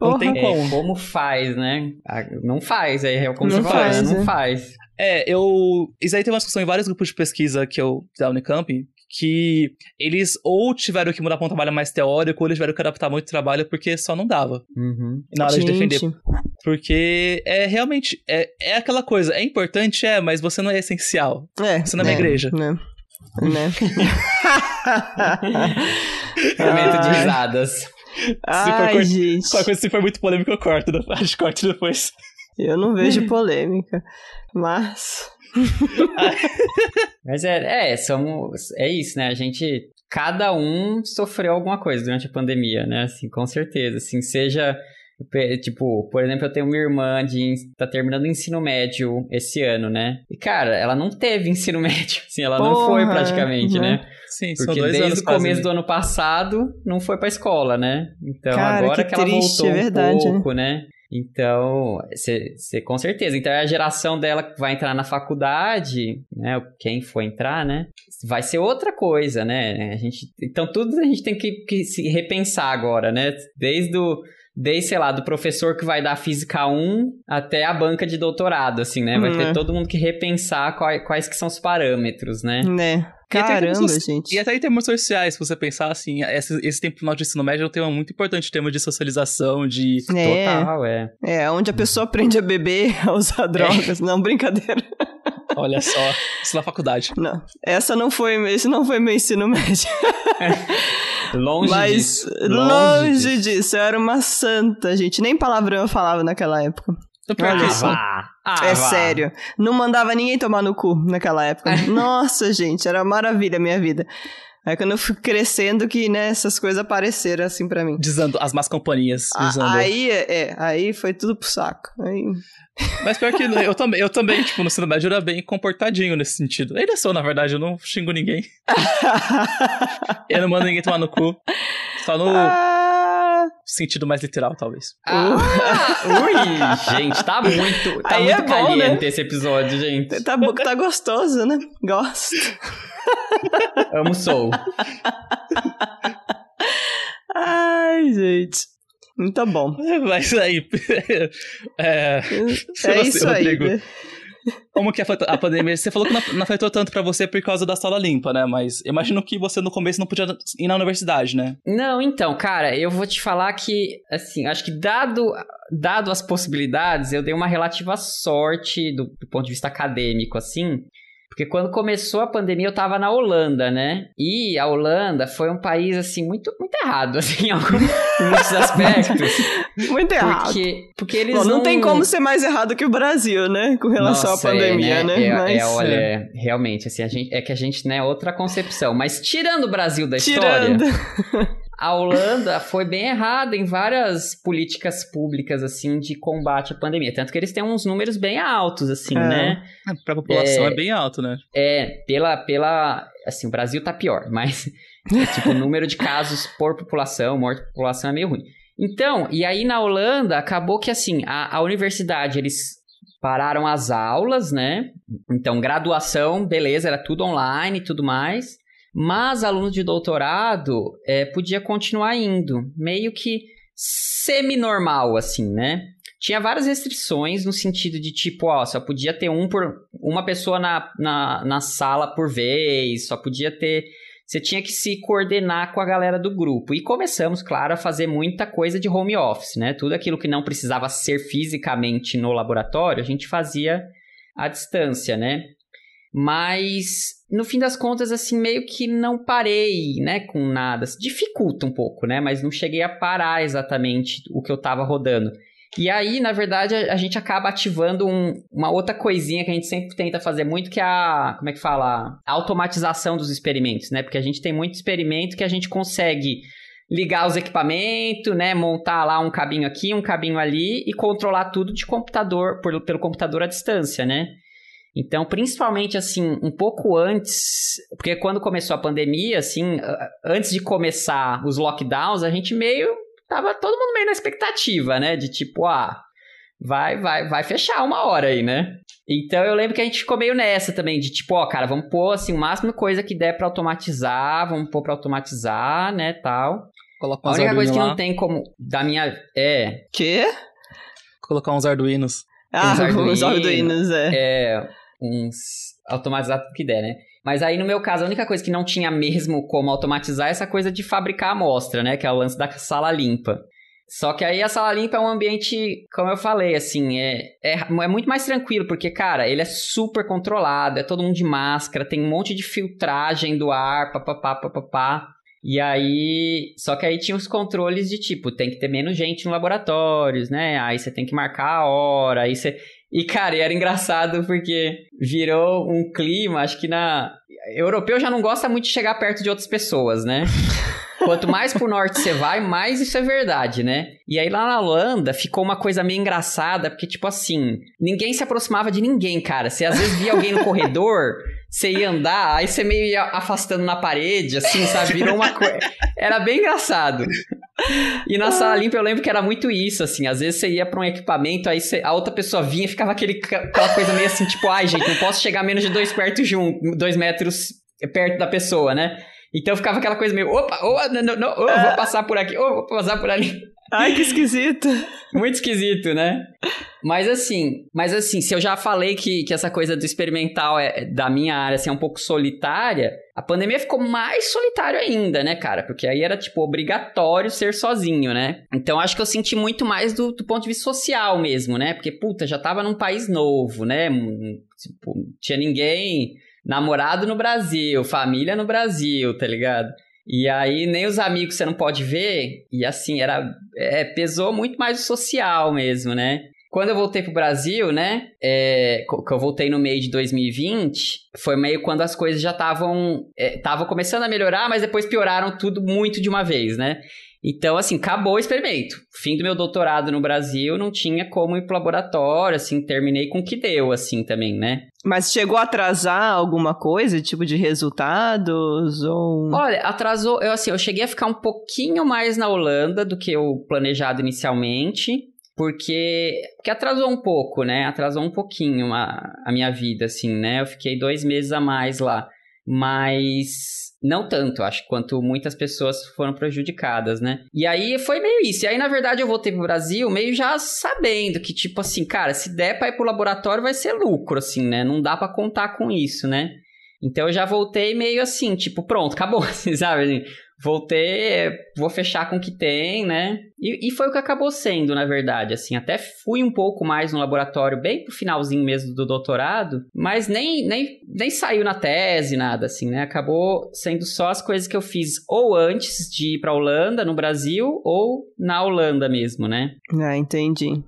Não Porra. tem como. É, como faz, né? Ah, não faz, aí é como não você faz, fala, né? não faz. É, eu. Isso aí tem uma discussão em vários grupos de pesquisa que eu da Unicamp, que eles ou tiveram que mudar para um trabalho mais teórico, ou eles tiveram que adaptar muito o trabalho porque só não dava. Uhum. Na hora Gente. de defender. Porque é realmente. É, é aquela coisa. É importante, é, mas você não é essencial. É. Você não é, é igreja. Né? Né? Momento de risadas. Ai, for, gente. Coisa se for muito polêmica, eu corto. A gente corta depois. Eu não vejo polêmica. Mas. Mas é, é, somos, é isso, né? A gente, cada um sofreu alguma coisa durante a pandemia, né? Assim, com certeza. Assim, seja, tipo, por exemplo, eu tenho uma irmã de, tá terminando o ensino médio esse ano, né? E, cara, ela não teve ensino médio, assim, ela Porra, não foi praticamente, uhum. né? Sim, Porque desde o começo do ano passado não foi pra escola, né? Então, cara, agora que, que ela triste, voltou é verdade, um pouco, né? né? Então, você com certeza. Então, é a geração dela que vai entrar na faculdade, né? Quem for entrar, né? Vai ser outra coisa, né? A gente, então, tudo a gente tem que, que se repensar agora, né? Desde o desde, sei lá, do professor que vai dar física 1 até a banca de doutorado, assim, né? Vai hum, ter é. todo mundo que repensar quais, quais que são os parâmetros, né? Né. Caramba, e gente. E até em termos sociais, se você pensar assim, esse, esse tempo final de ensino médio é um tema muito importante, tema de socialização, de... É, Total, é. É, onde a pessoa aprende a beber, a usar drogas. É. Não, brincadeira. Olha só, isso na faculdade. Não, essa não foi, esse não foi meu ensino médio. Longe Mas, disso. Longe, longe disso. Eu era uma santa, gente. Nem palavrão eu falava naquela época. Então, pior que Olha isso. Ah, é vá. sério. Não mandava ninguém tomar no cu naquela época. Nossa, gente, era maravilha a minha vida. Aí quando eu fui crescendo que, né, essas coisas apareceram assim pra mim. Desando, as más companhias. A- aí, é, aí foi tudo pro saco. Aí... Mas pior que eu também, eu também, tipo, no ensino médio era bem comportadinho nesse sentido. Ainda sou, na verdade, eu não xingo ninguém. Eu não mando ninguém tomar no cu. Só no Ah, sentido mais literal, talvez. Ah, ui, gente, tá muito, tá Aí muito é bom, caliente né? esse episódio, gente. tá, tá gostoso, né? Gosto. Amo Soul. Ai, gente. Muito bom. Mas aí. é, É isso aí. Rodrigo. né? Como que afetou a pandemia? Você falou que não, afetou tanto pra você por causa da sala limpa, né? Mas imagino que você no começo não podia ir na universidade, né? Não, então, cara, eu vou te falar que, assim, acho que dado, dado as possibilidades, eu dei uma relativa sorte do, do ponto de vista acadêmico, assim. Porque quando começou a pandemia, eu tava na Holanda, né? E a Holanda foi um país, assim, muito, muito errado, assim, em muitos aspectos. Muito errado. Porque, porque eles Bom, não, não tem como ser mais errado que o Brasil, né? Com relação Nossa, à pandemia, é, né? É, Mas, é, olha, é, realmente, assim, a gente, é que a gente, né, outra concepção. Mas tirando o Brasil da tirando. história, a Holanda foi bem errada em várias políticas públicas, assim, de combate à pandemia. Tanto que eles têm uns números bem altos, assim, É. né? Pra população é, É. bem alto, né? É, pela, pela, assim, o Brasil tá pior, mas, é, tipo, o número de casos por população, morte por população é meio ruim. Então, e aí na Holanda, acabou que, assim, a, a universidade, eles pararam as aulas, né? Então, graduação, beleza, era tudo online e tudo mais. Mas aluno de doutorado é, podia continuar indo, meio que semi-normal, assim, né? Tinha várias restrições no sentido de tipo, ó, só podia ter um por uma pessoa na, na, na sala por vez, só podia ter. Você tinha que se coordenar com a galera do grupo. E começamos, claro, a fazer muita coisa de home office, né? Tudo aquilo que não precisava ser fisicamente no laboratório, a gente fazia à distância, né? Mas no fim das contas, assim, meio que não parei, né, com nada. Dificulta um pouco, né? Mas não cheguei a parar exatamente o que eu tava rodando. E aí, na verdade, a, gente acaba ativando um- uma outra coisinha que a gente sempre tenta fazer muito, que é a, como é que fala? A automatização dos experimentos, né? Porque a gente tem muito experimento que a gente consegue ligar os equipamentos, né? Montar lá um cabinho aqui, um cabinho ali e controlar tudo de computador, por- pelo computador à distância, né? Então, principalmente assim, um pouco antes, porque quando começou a pandemia, assim, antes de começar os lockdowns, a gente meio tava todo mundo meio na expectativa, né, de tipo, ah, vai vai vai fechar uma hora aí, né? Então eu lembro que a gente ficou meio nessa também de tipo, ó, cara, vamos pôr assim o máximo de coisa que der pra automatizar, vamos pôr pra automatizar, né, tal. Colocar A única coisa que lá. não tem como da minha é, Quê? Colocar uns Arduinos. Ah, os Arduinos, é. é, uns automatizar tudo que der, né? Mas aí, no meu caso, a única coisa que não tinha mesmo como automatizar é essa coisa de fabricar a amostra, né? Que é o lance da sala limpa. Só que aí a sala limpa é um ambiente, como eu falei, assim, é, é, é muito mais tranquilo, porque, cara, ele é super controlado, é todo mundo de máscara, tem um monte de filtragem do ar, papapá, papapá. E aí, só que aí tinha os controles de tipo, tem que ter menos gente no laboratórios, né? Aí você tem que marcar a hora, aí você. E, cara, era engraçado porque virou um clima, acho que na. Europeu já não gosta muito de chegar perto de outras pessoas, né? Quanto mais pro norte você vai, mais isso é verdade, né? E aí lá na Holanda ficou uma coisa meio engraçada, porque, tipo assim, ninguém se aproximava de ninguém, cara. Você às vezes via alguém no corredor, você ia andar, aí você meio ia afastando na parede, assim, sabe? Virou uma coisa. Era bem engraçado. E na sala limpa eu lembro que era muito isso, assim. Às vezes você ia pra um equipamento, aí você- a outra pessoa vinha e ficava aquele, aquela coisa meio assim, tipo, ai, gente, não posso chegar menos de dois, perto junto, dois metros perto da pessoa, né? Então ficava aquela coisa meio, opa, oh, não, não, não, oh, vou passar por aqui, oh, vou passar por ali. Ai, que esquisito. Muito esquisito, né? Mas assim, mas assim, se eu já falei que, que essa coisa do experimental é da minha área assim, é um pouco solitária, a pandemia ficou mais solitário ainda, né, cara? Porque aí era, tipo, obrigatório ser sozinho, né? Então acho que eu senti muito mais do, do ponto de vista social mesmo, né? Porque, puta, já tava num país novo, né? Tipo, não tinha ninguém namorado no Brasil, família no Brasil, tá ligado? E aí nem os amigos você não pode ver, e assim, era é, pesou muito mais o social mesmo, né? Quando eu voltei pro Brasil, né? É, que eu voltei no meio de 2020, foi meio quando as coisas já estavam. Estavam é, começando a melhorar, mas depois pioraram tudo muito de uma vez, né? Então, assim, acabou o experimento. Fim do meu doutorado no Brasil, não tinha como ir pro laboratório, assim, terminei com o que deu, assim, também, né? Mas chegou a atrasar alguma coisa, tipo de resultados, ou... Olha, atrasou, eu, assim, eu cheguei a ficar um pouquinho mais na Holanda do que eu planejado inicialmente, porque, porque atrasou um pouco, né? Atrasou um pouquinho a, a minha vida, assim, né? Eu fiquei dois meses a mais lá, mas não tanto, acho, quanto muitas pessoas foram prejudicadas, né? E aí foi meio isso. E aí, na verdade, eu voltei pro Brasil meio já sabendo que, tipo assim, cara, se der pra ir pro laboratório vai ser lucro, assim, né? Não dá para contar com isso, né? Então eu já voltei meio assim, tipo, pronto, acabou, assim, sabe? voltei, vou fechar com o que tem, né? E, e, foi o que acabou sendo, na verdade, assim, até fui um pouco mais no laboratório, bem pro finalzinho mesmo do doutorado, mas nem, nem, nem saiu na tese, nada, assim, né? Acabou sendo só as coisas que eu fiz ou antes de ir pra Holanda, no Brasil, ou na Holanda mesmo, né? Ah, entendi.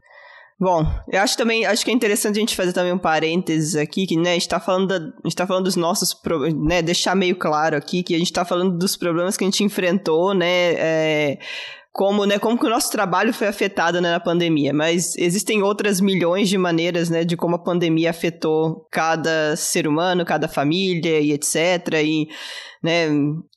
Bom, eu acho também, acho que é interessante a gente fazer também um parênteses aqui, que, né, a gente tá falando, da, gente tá falando dos nossos, né, deixar meio claro aqui que a gente tá falando dos problemas que a gente enfrentou, né, é, como, né, como que o nosso trabalho foi afetado né, na pandemia, mas existem outras milhões de maneiras, né, de como a pandemia afetou cada ser humano, cada família e etc, e né,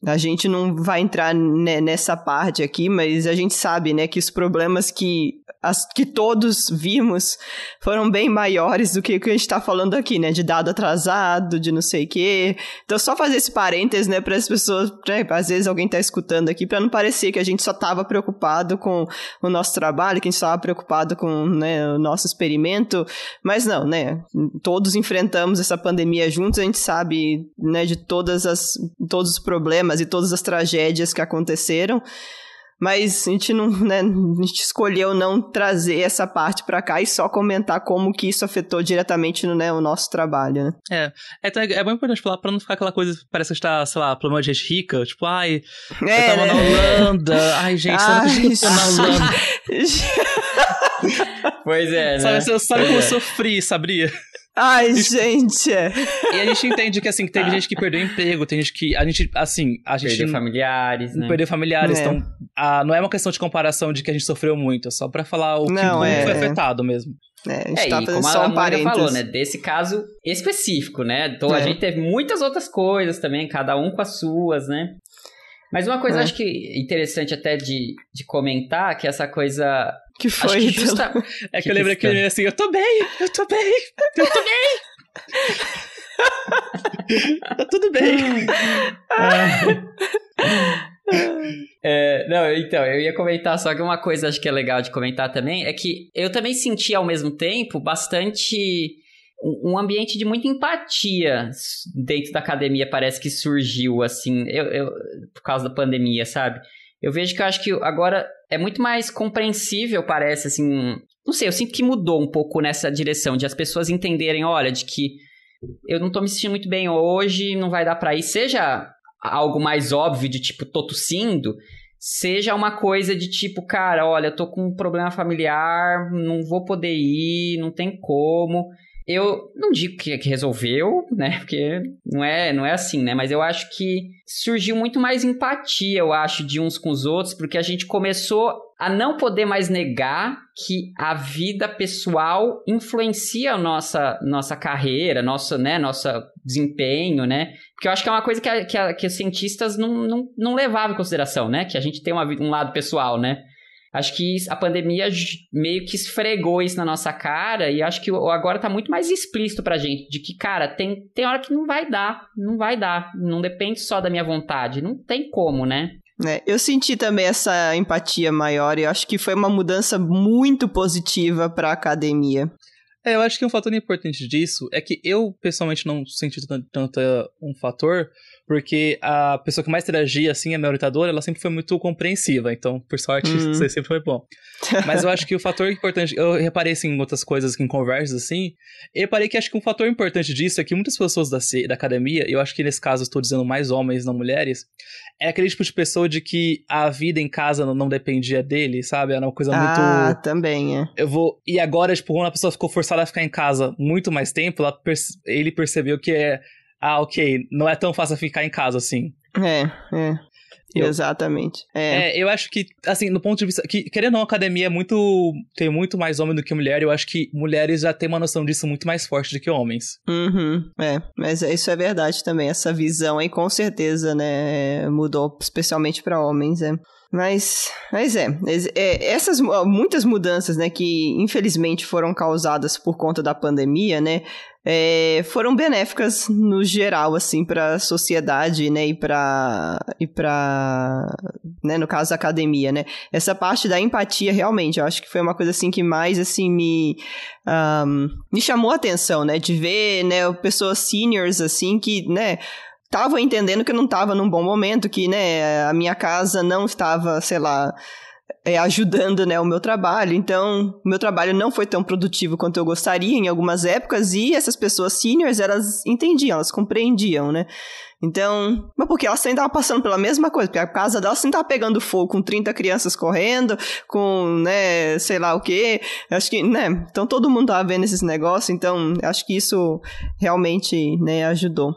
a gente não vai entrar nessa parte aqui, mas a gente sabe, né, que os problemas que as que todos vimos foram bem maiores do que o que a gente está falando aqui, né? De dado atrasado, de não sei o quê. Então, só fazer esse parênteses, né, para as pessoas, né, às vezes alguém está escutando aqui, para não parecer que a gente só estava preocupado com o nosso trabalho, que a gente estava preocupado com né, o nosso experimento, mas não, né? Todos enfrentamos essa pandemia juntos, a gente sabe, né, de todas as, todos os problemas e todas as tragédias que aconteceram mas a gente não, né, a gente escolheu não trazer essa parte para cá e só comentar como que isso afetou diretamente no, né, o nosso trabalho, né? É, é, então, é bem importante falar pra não ficar aquela coisa, parece que está, sei lá, problema de gente rica, tipo, ai, é, eu tava na Holanda, ai, gente, ai, eu tô na Holanda. pois é, né? Sabe, sabe como é. eu sofri, sabia? Ai, gente. E a gente entende que, assim, que teve gente que perdeu emprego, tem gente que. A gente, assim, a gente. Perdeu familiares, né? Perdeu familiares. É. Então, a, não é uma questão de comparação de que a gente sofreu muito, é só pra falar o não, que é, foi afetado mesmo. É, a gente é, tá fazendo só um parênteses. falou, né? Desse caso específico, né? Então é. a gente teve muitas outras coisas também, cada um com as suas, né? Mas uma coisa é. acho que interessante até de, de comentar, que essa coisa que foi? Que justa... É que, que eu lembro que ele assim, eu tô bem, eu tô bem, eu tô bem. tá tudo bem. É, não, então, eu ia comentar só que uma coisa acho que é legal de comentar também é que eu também senti ao mesmo tempo bastante um ambiente de muita empatia dentro da academia parece que surgiu assim, eu, eu, por causa da pandemia, sabe? Eu vejo que eu acho que agora é muito mais compreensível, parece, assim. Não sei, eu sinto que mudou um pouco nessa direção, de as pessoas entenderem, olha, de que eu não tô me sentindo muito bem hoje, não vai dar pra ir. Seja algo mais óbvio, de tipo, tô tossindo, seja uma coisa de tipo, cara, olha, eu tô com um problema familiar, não vou poder ir, não tem como. Eu não digo que, resolveu, né? Porque não é, não é assim, né? Mas eu acho que surgiu muito mais empatia, eu acho, de uns com os outros, porque a gente começou a não poder mais negar que a vida pessoal influencia a nossa, nossa carreira, nosso, né, nosso desempenho, né? Porque eu acho que é uma coisa que, a, que, a, que os cientistas não, não, não levavam em consideração, né? Que a gente tem uma, um lado pessoal, né? Acho que a pandemia meio que esfregou isso na nossa cara e acho que agora tá muito mais explícito pra gente de que, cara, tem, tem hora que não vai dar, não vai dar, não depende só da minha vontade, não tem como, né? É, eu senti também essa empatia maior e acho que foi uma mudança muito positiva para a academia. É, eu acho que um fator importante disso é que eu pessoalmente não senti tanto, tanto um fator, porque a pessoa que mais interagia, assim, a minha orientadora, ela sempre foi muito compreensiva, então, por sorte, Uhum. isso aí sempre foi bom. Mas eu acho que o fator importante, eu reparei, assim, em outras coisas, em conversas, assim, eu reparei que acho que um fator importante disso é que muitas pessoas da, da academia, eu acho que nesse caso estou dizendo mais homens, não mulheres, é aquele tipo de pessoa de que a vida em casa não, não dependia dele, sabe? Era uma coisa muito Ah, também, é. eu vou. E agora, tipo, quando a pessoa ficou forçada a ficar em casa muito mais tempo, ela ele percebeu que é. Ah, ok, não é tão fácil ficar em casa assim. É, é. Eu- Exatamente. É. É, eu acho que, assim, no ponto de vista. Que, querendo ou não, a academia é muito. tem muito mais homem do que mulher. Eu acho que mulheres já têm uma noção disso muito mais forte do que homens. Uhum, é, mas isso é verdade também. Essa visão aí com certeza, né, mudou especialmente para homens, é. Mas, mas é, é, essas mu- muitas mudanças, né, que infelizmente foram causadas por conta da pandemia, né, é, foram benéficas no geral, assim, para a sociedade, né, e para e para, né, no caso a academia, né. Essa parte da empatia realmente, eu acho que foi uma coisa assim que mais assim me um, me chamou a atenção, né? De ver, né, pessoas seniors, assim, que, né, estavam entendendo que eu não estava num bom momento, que, né, a minha casa não estava, sei lá, é, ajudando, né, o meu trabalho. Então, o meu trabalho não foi tão produtivo quanto eu gostaria em algumas épocas, e essas pessoas seniors, elas entendiam, elas compreendiam, né? Então, mas porque elas também estavam passando pela mesma coisa, porque a casa delas sempre estava pegando fogo com 30 crianças correndo, com, né, sei lá o quê. Acho que, né, então todo mundo tava vendo esses negócios, então acho que isso realmente, né, ajudou.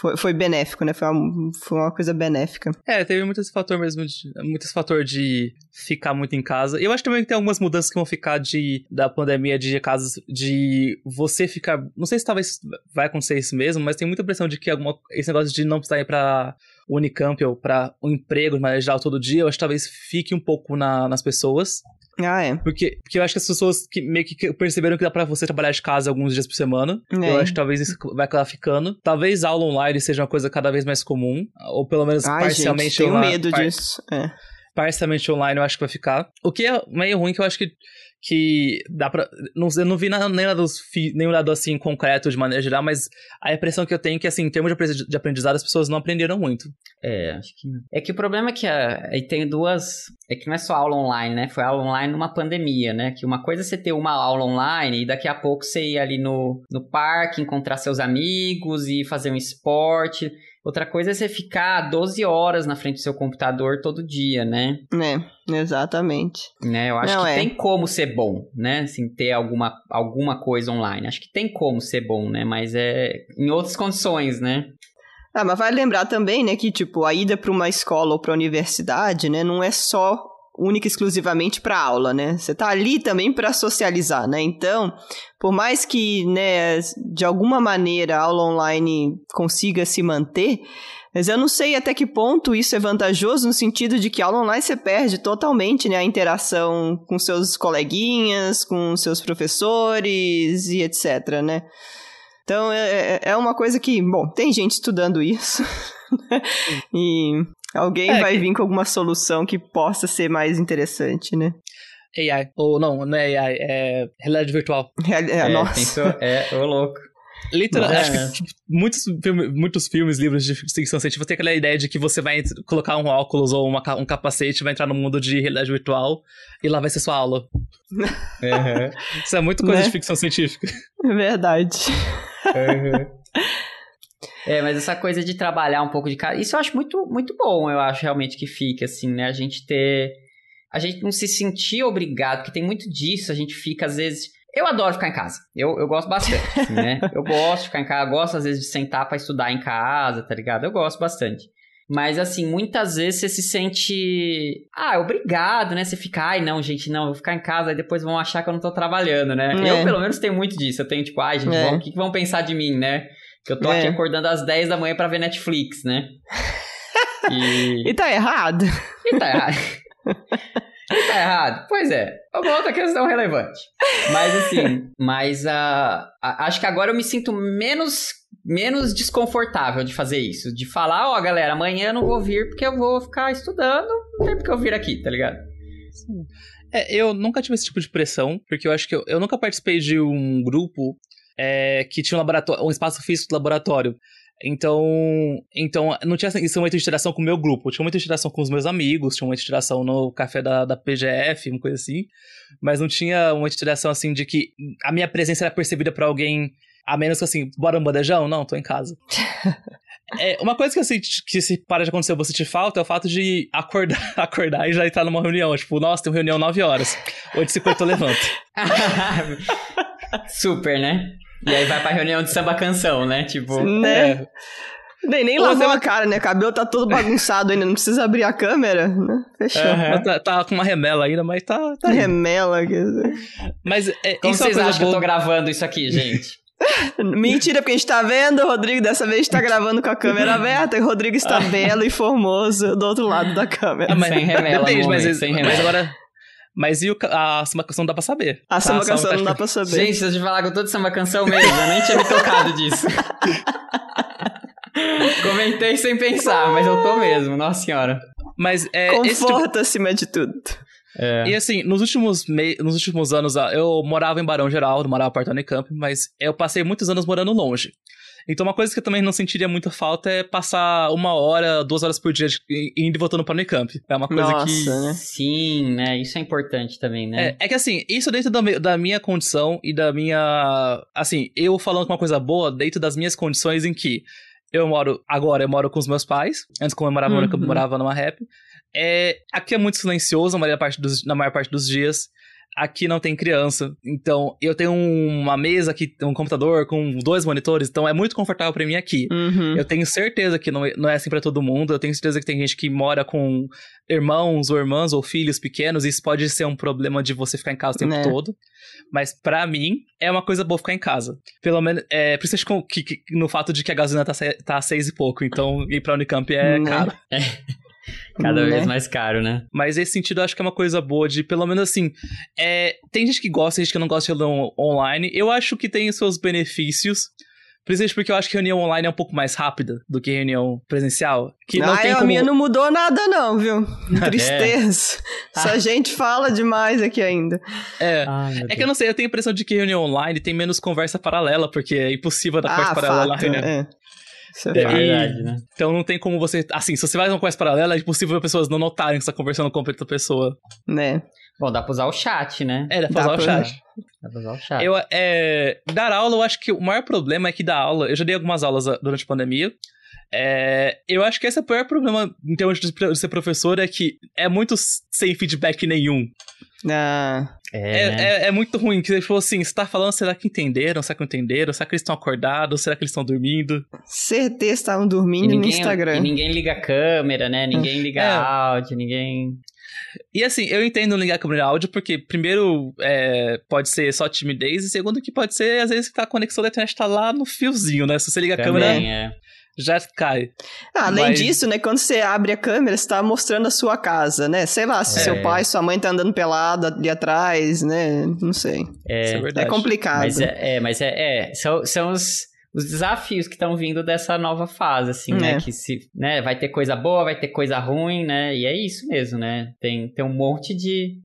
Foi, foi benéfico, né? Foi uma, foi uma coisa benéfica. É, teve muito esse fator mesmo, de, muito esse fator de ficar muito em casa. Eu acho também que tem algumas mudanças que vão ficar de, da pandemia de casas, de você ficar. Não sei se talvez vai acontecer isso mesmo, mas tem muita pressão de que alguma, esse negócio de não precisar ir pra Unicamp ou pra um emprego de maneira geral todo dia, eu acho que talvez fique um pouco na, nas pessoas. Ah, é. Porque, porque eu acho que as pessoas que meio que perceberam que dá pra você trabalhar de casa alguns dias por semana. É. Eu acho que talvez isso vai acabar ficando. Talvez aula online seja uma coisa cada vez mais comum. Ou pelo menos Ai, parcialmente gente, tenho online. medo par- disso. É. Parcialmente online eu acho que vai ficar. O que é meio ruim que eu acho que. Que dá pra. Não, eu não vi nem fi- nenhum dado assim concreto de maneira geral, mas a impressão que eu tenho é que, assim, em termos de apre- de aprendizado, as pessoas não aprenderam muito. É, acho que não. É que o problema é que a, aí tem duas. É que não é só aula online, né? Foi aula online numa pandemia, né? Que uma coisa é você ter uma aula online e daqui a pouco você ir ali no, no parque, encontrar seus amigos e fazer um esporte. Outra coisa é você ficar 12 horas na frente do seu computador todo dia, né? É, exatamente. né? Eu acho Não, que é. tem como ser bom, né? Assim, ter alguma, alguma coisa online. Acho que tem como ser bom, né? Mas é em outras condições, né? Ah, mas vai lembrar também, né, que, tipo, a ida para uma escola ou para universidade, né, não é só única e exclusivamente para aula, né? Você tá ali também para socializar, né? Então, por mais que, né, de alguma maneira a aula online consiga se manter, mas eu não sei até que ponto isso é vantajoso no sentido de que aula online você perde totalmente, né, a interação com seus coleguinhas, com seus professores e etc, né? Então é, é- é uma coisa que, bom, tem gente estudando isso. né? e alguém É, vai que- vir com alguma solução que possa ser mais interessante, né? AI. Ou não, não é AI, é realidade virtual. É, é, nossa. pensou- é, ô louco. Literalmente, É. acho que tipo, muitos, filme- muitos filmes, livros de ficção científica têm aquela ideia de que você vai colocar um óculos ou uma um capacete, vai entrar no mundo de realidade virtual e lá vai ser sua aula. Isso é muito coisa Né? de ficção científica. É verdade. É, mas essa coisa de trabalhar um pouco de casa, isso eu acho muito, muito bom, eu acho realmente que fica, assim, né? A gente ter. A gente não se sentir obrigado, porque tem muito disso, a gente fica, às vezes. Eu adoro ficar em casa. Eu, eu gosto bastante, assim, né? Eu gosto de ficar em casa, gosto, às vezes, de sentar pra estudar em casa, tá ligado? Eu gosto bastante. Mas, assim, muitas vezes você se sente. Ah, obrigado, né? Você fica, ai, não, gente, não, vou ficar em casa, aí depois vão achar que eu não tô trabalhando, né? É. Eu, pelo menos, tenho muito disso. Eu tenho, tipo, ai, gente, É. vão- o que, que vão pensar de mim, né? Que eu tô É. aqui acordando às 10 da manhã pra ver Netflix, né? E, E tá errado. e tá errado. E tá errado. Pois é. Uma outra questão relevante. Mas assim, mas ah, a- acho que agora eu me sinto menos menos desconfortável de fazer isso. De falar, ó, galera, amanhã eu não vou vir porque eu vou ficar estudando, não tem porque eu vir aqui, tá ligado? É, eu nunca tive esse tipo de pressão, porque eu acho que eu, eu nunca participei de um grupo é, que tinha um laboratório, um espaço físico de laboratório. Então, então não tinha isso muita interação com o meu grupo. Tinha muita interação com os meus amigos, tinha muita interação no café da, da PGF, uma coisa assim. Mas não tinha uma interação assim de que a minha presença era percebida por alguém, a menos que assim, bora um bandejão? Não, tô em casa. É, uma coisa que, assim, que se para de acontecer você te falta é o fato de acordar, acordar e já estar numa reunião. Tipo, nossa, tem uma reunião 9 horas. 8h50 eu levanto. Super, né? E aí vai pra reunião de samba canção, né? Tipo. Né? É. Nem, nem lavou a cara, né? O cabelo tá todo bagunçado ainda, não precisa abrir a câmera, né? Fechou. Uhum. Tá, tá, com uma remela ainda, mas tá. tá remela, quer dizer. Mas é, Como é vocês é acham boa... que eu tô gravando isso aqui, gente? Mentira, porque a gente tá vendo, o Rodrigo dessa vez está gravando com a câmera aberta e o Rodrigo está belo e formoso do outro lado da câmera. Ah, mas, sem remela, depende, mas, sem remela. mas agora mas e o, a samba canção não dá pra saber. A samba tá, canção não dá pra saber. Gente, vocês de falar que eu tô de samba canção mesmo, eu nem tinha me tocado disso. Comentei sem pensar, mas eu tô mesmo, nossa senhora. Mas é. Conforto tipo... acima de tudo. É. E assim, nos últimos, me... nos últimos anos, eu morava em Barão Geraldo, morava perto da Unicamp, mas eu passei muitos anos morando longe. Então, uma coisa que eu também não sentiria muita falta é passar uma hora, duas horas por dia indo e voltando pra Unicamp. É uma coisa Nossa, que. Né? Sim, né? Isso é importante também, né? É, é que assim, isso dentro da, da, minha condição e da minha. Assim, eu falando uma coisa boa dentro das minhas condições em que eu moro. Agora eu moro com os meus pais. Antes, como eu morava, uhum. eu morava numa rap. É, aqui é muito silencioso na maior parte dos, na maior parte dos dias. Aqui não tem criança, então eu tenho uma mesa aqui, um computador com dois monitores, então é muito confortável para mim aqui. Uhum. Eu tenho certeza que não, é, não é assim para todo mundo, eu tenho certeza que tem gente que mora com irmãos ou irmãs ou filhos pequenos, e isso pode ser um problema de você ficar em casa o tempo né. todo. Mas para mim, é uma coisa boa ficar em casa. Pelo menos, é, principalmente com, que, que, no fato de que a gasolina tá, tá a seis e pouco, então ir pra Unicamp é né. caro. É. Cada né? vez mais caro, né? Mas esse sentido eu acho que é uma coisa boa de, pelo menos assim, é, tem gente que gosta, tem gente que não gosta de reunião online. Eu acho que tem os seus benefícios. Principalmente porque eu acho que reunião online é um pouco mais rápida do que reunião presencial. Que não ah, tem a como... minha não mudou nada não, viu? Tristeza. é. Essa ah. gente fala demais aqui ainda. É. Ai, é que eu não sei, eu tenho a impressão de que reunião online tem menos conversa paralela, porque é impossível dar ah, conversa paralela na reunião. É. Isso é verdade, né? Então não tem como você. Assim, se você vai numa conversa paralela, é impossível as pessoas não notarem que você tá conversando com outra pessoa. Né? Bom, dá pra usar o chat, né? É, dá pra dá usar pra... o chat. Dá pra usar o chat. Eu, é, dar aula, eu acho que o maior problema é que dar aula. Eu já dei algumas aulas durante a pandemia. É, eu acho que esse é o pior problema em termos de ser professor, é que é muito sem feedback nenhum. Ah. É, é, né? é, é, muito ruim, que ele falou assim, você tá falando, será que entenderam? Será que não entenderam? Será que eles estão acordados? Será que eles estão dormindo? Certeza estavam dormindo ninguém, no Instagram. E ninguém liga a câmera, né? Ninguém liga é. áudio, ninguém... E assim, eu entendo ligar a câmera áudio, porque primeiro é, pode ser só timidez, e segundo que pode ser, às vezes, que tá a conexão da internet tá lá no fiozinho, né? Se você liga a Também, câmera... É já cai. Ah, além Mas... disso, né, quando você abre a câmera, você tá mostrando a sua casa, né? Sei lá, se é. seu pai, sua mãe tá andando pelado ali atrás, né? Não sei. É, é, é complicado. Mas é, é mas é, é são, são os os desafios que estão vindo dessa nova fase, assim, né? é. né? Que se, né, vai ter coisa boa, vai ter coisa ruim, né? E é isso mesmo, né? Tem, tem um monte de.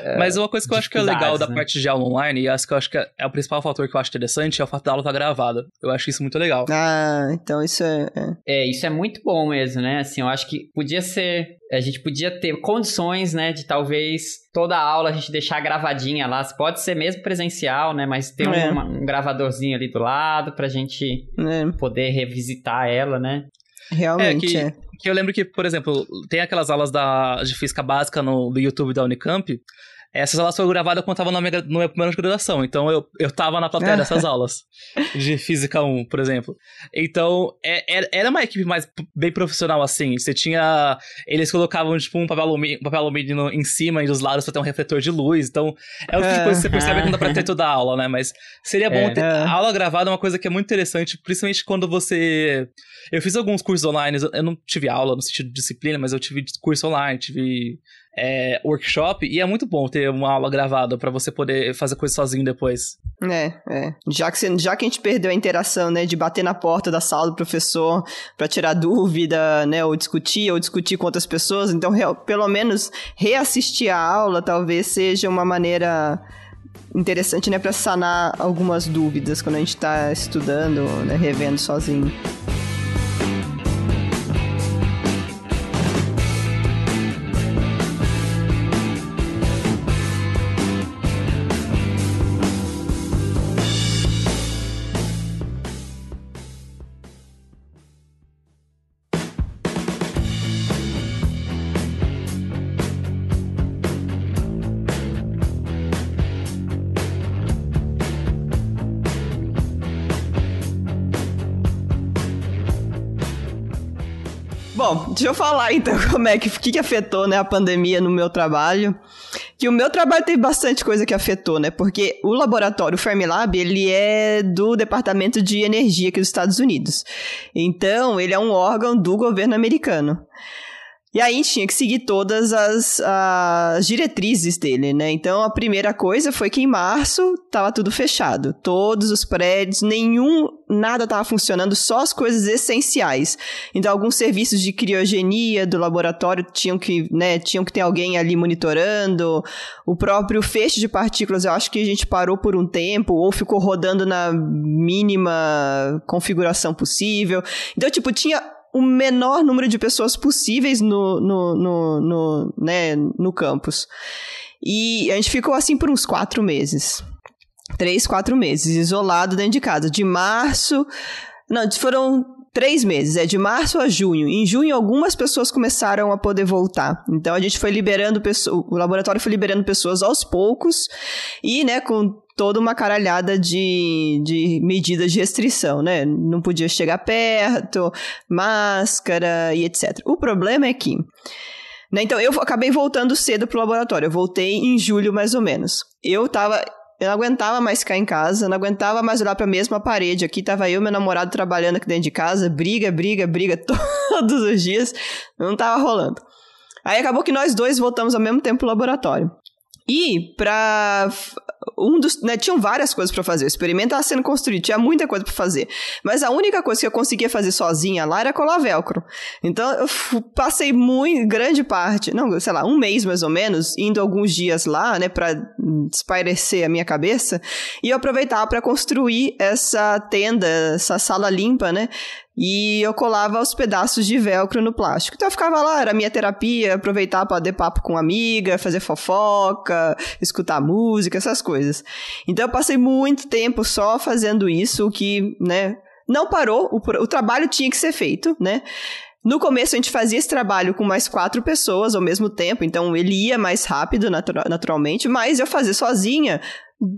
Uh, Mas uma coisa que eu acho que é legal da né? parte de aula online, e acho que eu acho que é o principal fator que eu acho interessante, é o fato da aula estar tá gravada. Eu acho isso muito legal. Ah, então isso é, é. É, isso é muito bom mesmo, né? Assim, eu acho que podia ser a gente podia ter condições, né, de talvez toda a aula a gente deixar gravadinha lá. Pode ser mesmo presencial, né, mas ter é. um, um, gravadorzinho ali do lado pra gente é. poder revisitar ela, né? Realmente, é, que, é. que, eu lembro que, por exemplo, tem aquelas aulas da, de física básica no, no YouTube da Unicamp, essas aulas foram gravadas quando eu tava no meu, no meu primeiro de graduação. Então eu, eu tava na plateia dessas aulas. De Física 1, por exemplo. Então, é, é, era uma equipe mais bem profissional, assim. Você tinha. Eles colocavam, tipo, um papel alumínio, um papel alumínio em cima e dos lados pra ter um refletor de luz. Então, é o tipo de coisa que você percebe que não dá pra ter toda a aula, né? Mas seria bom é. ter. A aula gravada é uma coisa que é muito interessante, principalmente quando você. Eu fiz alguns cursos online, eu não tive aula no sentido de disciplina, mas eu tive curso online, tive é, workshop e é muito bom ter uma aula gravada para você poder fazer coisa sozinho depois. É, é. Já que, já que a gente perdeu a interação, né, de bater na porta da sala do professor para tirar dúvida, né, ou discutir, ou discutir com outras pessoas, então pelo menos reassistir a aula talvez seja uma maneira interessante, né, para sanar algumas dúvidas quando a gente tá estudando, né, revendo sozinho. Deixa eu falar então como é que, que, que afetou né, a pandemia no meu trabalho. Que o meu trabalho teve bastante coisa que afetou, né? Porque o laboratório Fermilab, ele é do Departamento de Energia aqui dos Estados Unidos. Então, ele é um órgão do governo americano. E aí tinha que seguir todas as, as, diretrizes dele, né? Então a primeira coisa foi que em março tava tudo fechado. Todos os prédios, nenhum, nada tava funcionando, só as coisas essenciais. Então alguns serviços de criogenia do laboratório tinham que, né, tinham que ter alguém ali monitorando. O próprio feixe de partículas, eu acho que a gente parou por um tempo ou ficou rodando na mínima configuração possível. Então, tipo, tinha o menor número de pessoas possíveis no, no, no, no, né, no campus. E a gente ficou assim por uns quatro meses. Três, quatro meses, isolado dentro de casa. De março. Não, foram três meses, é de março a junho. Em junho, algumas pessoas começaram a poder voltar. Então, a gente foi liberando pessoas, o laboratório foi liberando pessoas aos poucos e, né, com toda uma caralhada de, de medidas de restrição, né? Não podia chegar perto, máscara e etc. O problema é que. Né, então, eu acabei voltando cedo pro laboratório. Eu voltei em julho, mais ou menos. Eu tava. Eu não aguentava mais ficar em casa, não aguentava mais olhar para a mesma parede. Aqui tava eu e meu namorado trabalhando aqui dentro de casa, briga, briga, briga todos os dias. Não tava rolando. Aí acabou que nós dois voltamos ao mesmo tempo pro laboratório. E para um dos, né, tinham várias coisas para fazer. O experimento estava sendo construído, tinha muita coisa para fazer. Mas a única coisa que eu conseguia fazer sozinha lá era colar velcro. Então eu passei muito grande parte, não, sei lá, um mês mais ou menos, indo alguns dias lá, né, para espairecer a minha cabeça, e eu aproveitava para construir essa tenda, essa sala limpa, né, e eu colava os pedaços de velcro no plástico. Então eu ficava lá, era a minha terapia, aproveitar para dar papo com amiga, fazer fofoca, escutar música, essas coisas. Então eu passei muito tempo só fazendo isso, o que, né, não parou, o, o trabalho tinha que ser feito, né? No começo a gente fazia esse trabalho com mais quatro pessoas ao mesmo tempo, então ele ia mais rápido naturalmente, mas eu fazia sozinha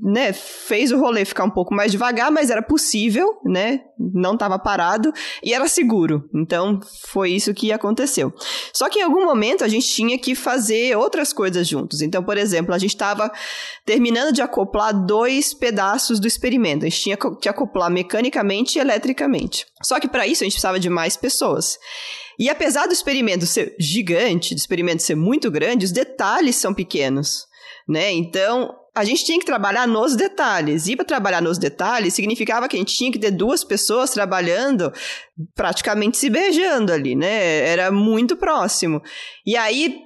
né, fez o rolê ficar um pouco mais devagar, mas era possível, né? Não estava parado e era seguro. Então, foi isso que aconteceu. Só que em algum momento a gente tinha que fazer outras coisas juntos. Então, por exemplo, a gente estava terminando de acoplar dois pedaços do experimento. A gente tinha que acoplar mecanicamente e eletricamente. Só que para isso a gente precisava de mais pessoas. E apesar do experimento ser gigante, do experimento ser muito grande, os detalhes são pequenos, né? Então, a gente tinha que trabalhar nos detalhes. E para trabalhar nos detalhes significava que a gente tinha que ter duas pessoas trabalhando praticamente se beijando ali, né? Era muito próximo. E aí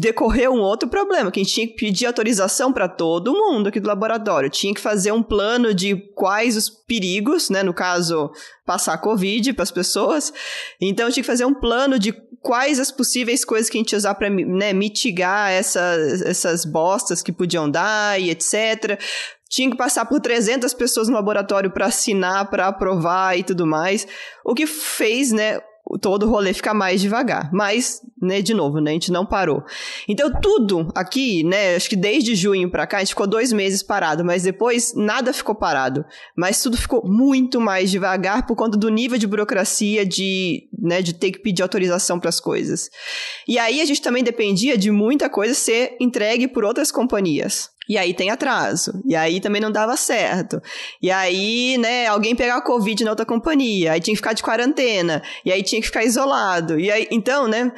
decorreu um outro problema, que a gente tinha que pedir autorização para todo mundo aqui do laboratório. Tinha que fazer um plano de quais os perigos, né? No caso, passar Covid para as pessoas. Então, tinha que fazer um plano de quais as possíveis coisas que a gente usar para né, mitigar essa, essas bostas que podiam dar e etc. Tinha que passar por 300 pessoas no laboratório para assinar, para aprovar e tudo mais. O que fez, né, todo o rolê ficar mais devagar. Mas, né, de novo, né, a gente não parou. Então, tudo aqui, né, acho que desde junho para cá, a gente ficou dois meses parado, mas depois nada ficou parado. Mas tudo ficou muito mais devagar por conta do nível de burocracia, de, né, de ter que pedir autorização para as coisas. E aí a gente também dependia de muita coisa ser entregue por outras companhias. E aí tem atraso. E aí também não dava certo. E aí, né, alguém pegar Covid na outra companhia. Aí tinha que ficar de quarentena. E aí tinha que ficar isolado. E aí, então, né?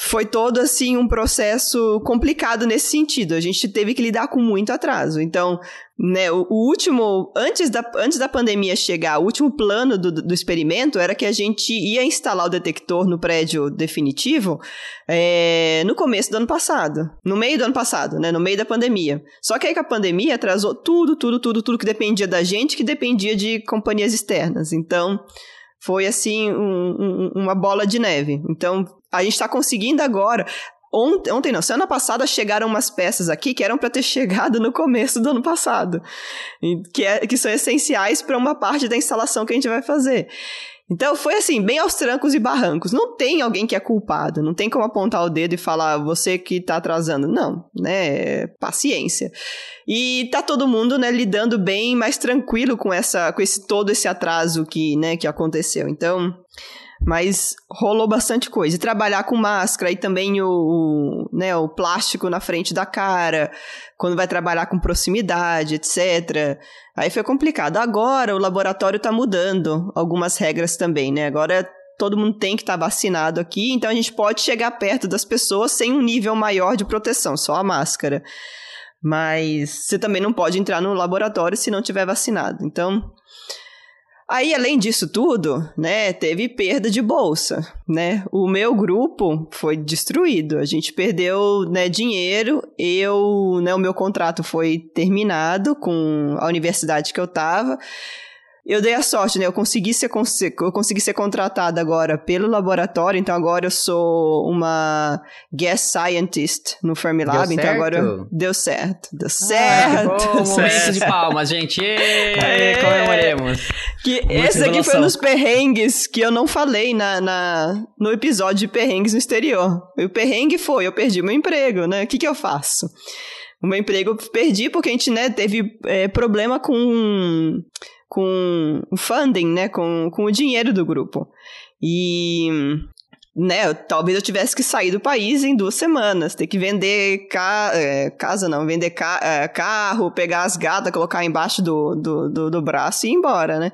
Foi todo assim um processo complicado nesse sentido. A gente teve que lidar com muito atraso. Então, né, o, o último, antes da, antes da pandemia chegar, o último plano do, do experimento era que a gente ia instalar o detector no prédio definitivo é, no começo do ano passado, no meio do ano passado, né, no meio da pandemia. Só que aí que a pandemia atrasou tudo, tudo, tudo, tudo que dependia da gente, que dependia de companhias externas. Então, foi assim um, um, uma bola de neve. Então a gente está conseguindo agora. Ontem, ontem não, semana passada chegaram umas peças aqui que eram para ter chegado no começo do ano passado, que, é, que são essenciais para uma parte da instalação que a gente vai fazer. Então foi assim, bem aos trancos e barrancos. Não tem alguém que é culpado, não tem como apontar o dedo e falar você que tá atrasando. Não, né? Paciência. E tá todo mundo, né, lidando bem, mais tranquilo com essa com esse todo esse atraso que, né, que aconteceu. Então, Mas rolou bastante coisa. E trabalhar com máscara e também o, o, né, o plástico na frente da cara, quando vai trabalhar com proximidade, etc. Aí foi complicado. Agora o laboratório está mudando algumas regras também, né? Agora todo mundo tem que estar tá vacinado aqui, então a gente pode chegar perto das pessoas sem um nível maior de proteção, só a máscara. Mas você também não pode entrar no laboratório se não tiver vacinado. Então, Aí, além disso tudo, né, teve perda de bolsa, né? O meu grupo foi destruído. A gente perdeu, né, dinheiro. Eu, né, o meu contrato foi terminado com a universidade que eu tava eu dei a sorte, né? Eu consegui ser, eu consegui ser contratada agora pelo laboratório, então agora eu sou uma guest scientist no Fermilab, então agora deu certo. Deu certo. Ah, bom, momento de palmas, gente. Êêê, comemoremos. Que esse aqui foi um dos perrengues que eu não falei na, na, no episódio de perrengues no exterior. O perrengue foi, eu perdi meu emprego, né? O que, que eu faço? O meu emprego eu perdi porque a gente, né, teve é, problema com com o funding, né, com, com o dinheiro do grupo. E né, talvez eu tivesse que sair do país em duas semanas, ter que vender ca é, casa, não, vender ca é, carro, pegar as gatas, colocar embaixo do, do, do, do braço e ir embora, né?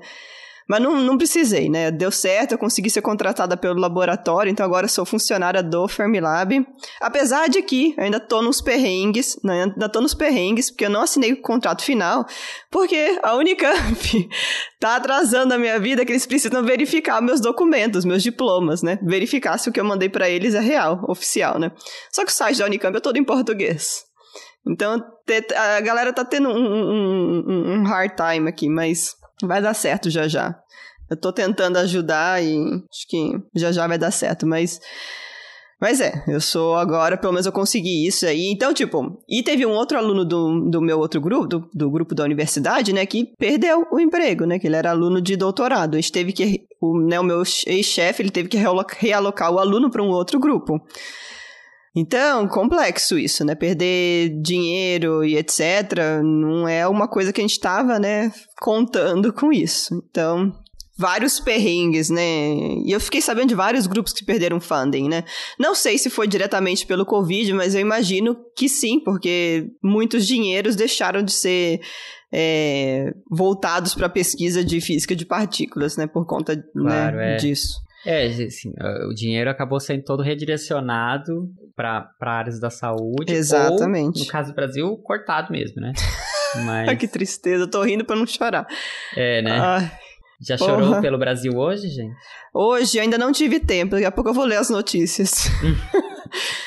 Mas não, não precisei, né? Deu certo, eu consegui ser contratada pelo laboratório, então agora sou funcionária do Fermilab. Apesar de que ainda tô nos perrengues, né? ainda tô nos perrengues, porque eu não assinei o contrato final, porque a Unicamp tá atrasando a minha vida que eles precisam verificar meus documentos, meus diplomas, né? Verificar se o que eu mandei para eles é real, oficial, né? Só que o site da Unicamp é todo em português. Então, a galera tá tendo um, um, um hard time aqui, mas Vai dar certo já já. Eu tô tentando ajudar e acho que já já vai dar certo, mas. Mas é, eu sou agora, pelo menos eu consegui isso aí. Então, tipo, e teve um outro aluno do, do meu outro grupo, do, do grupo da universidade, né, que perdeu o emprego, né, que ele era aluno de doutorado. A teve que, o, né, o meu ex-chefe, ele teve que realocar o aluno para um outro grupo. Então, complexo isso, né? Perder dinheiro e etc. não é uma coisa que a gente estava, né, contando com isso. Então, vários perrengues, né? E eu fiquei sabendo de vários grupos que perderam funding, né? Não sei se foi diretamente pelo Covid, mas eu imagino que sim, porque muitos dinheiros deixaram de ser é, voltados para pesquisa de física de partículas, né? Por conta claro, né, é. disso. É, assim, o dinheiro acabou sendo todo redirecionado para áreas da saúde. Exatamente. Ou, no caso do Brasil, cortado mesmo, né? Mas... que tristeza, eu tô rindo pra não chorar. É, né? Ai, Já porra. chorou pelo Brasil hoje, gente? Hoje, ainda não tive tempo, daqui a pouco eu vou ler as notícias.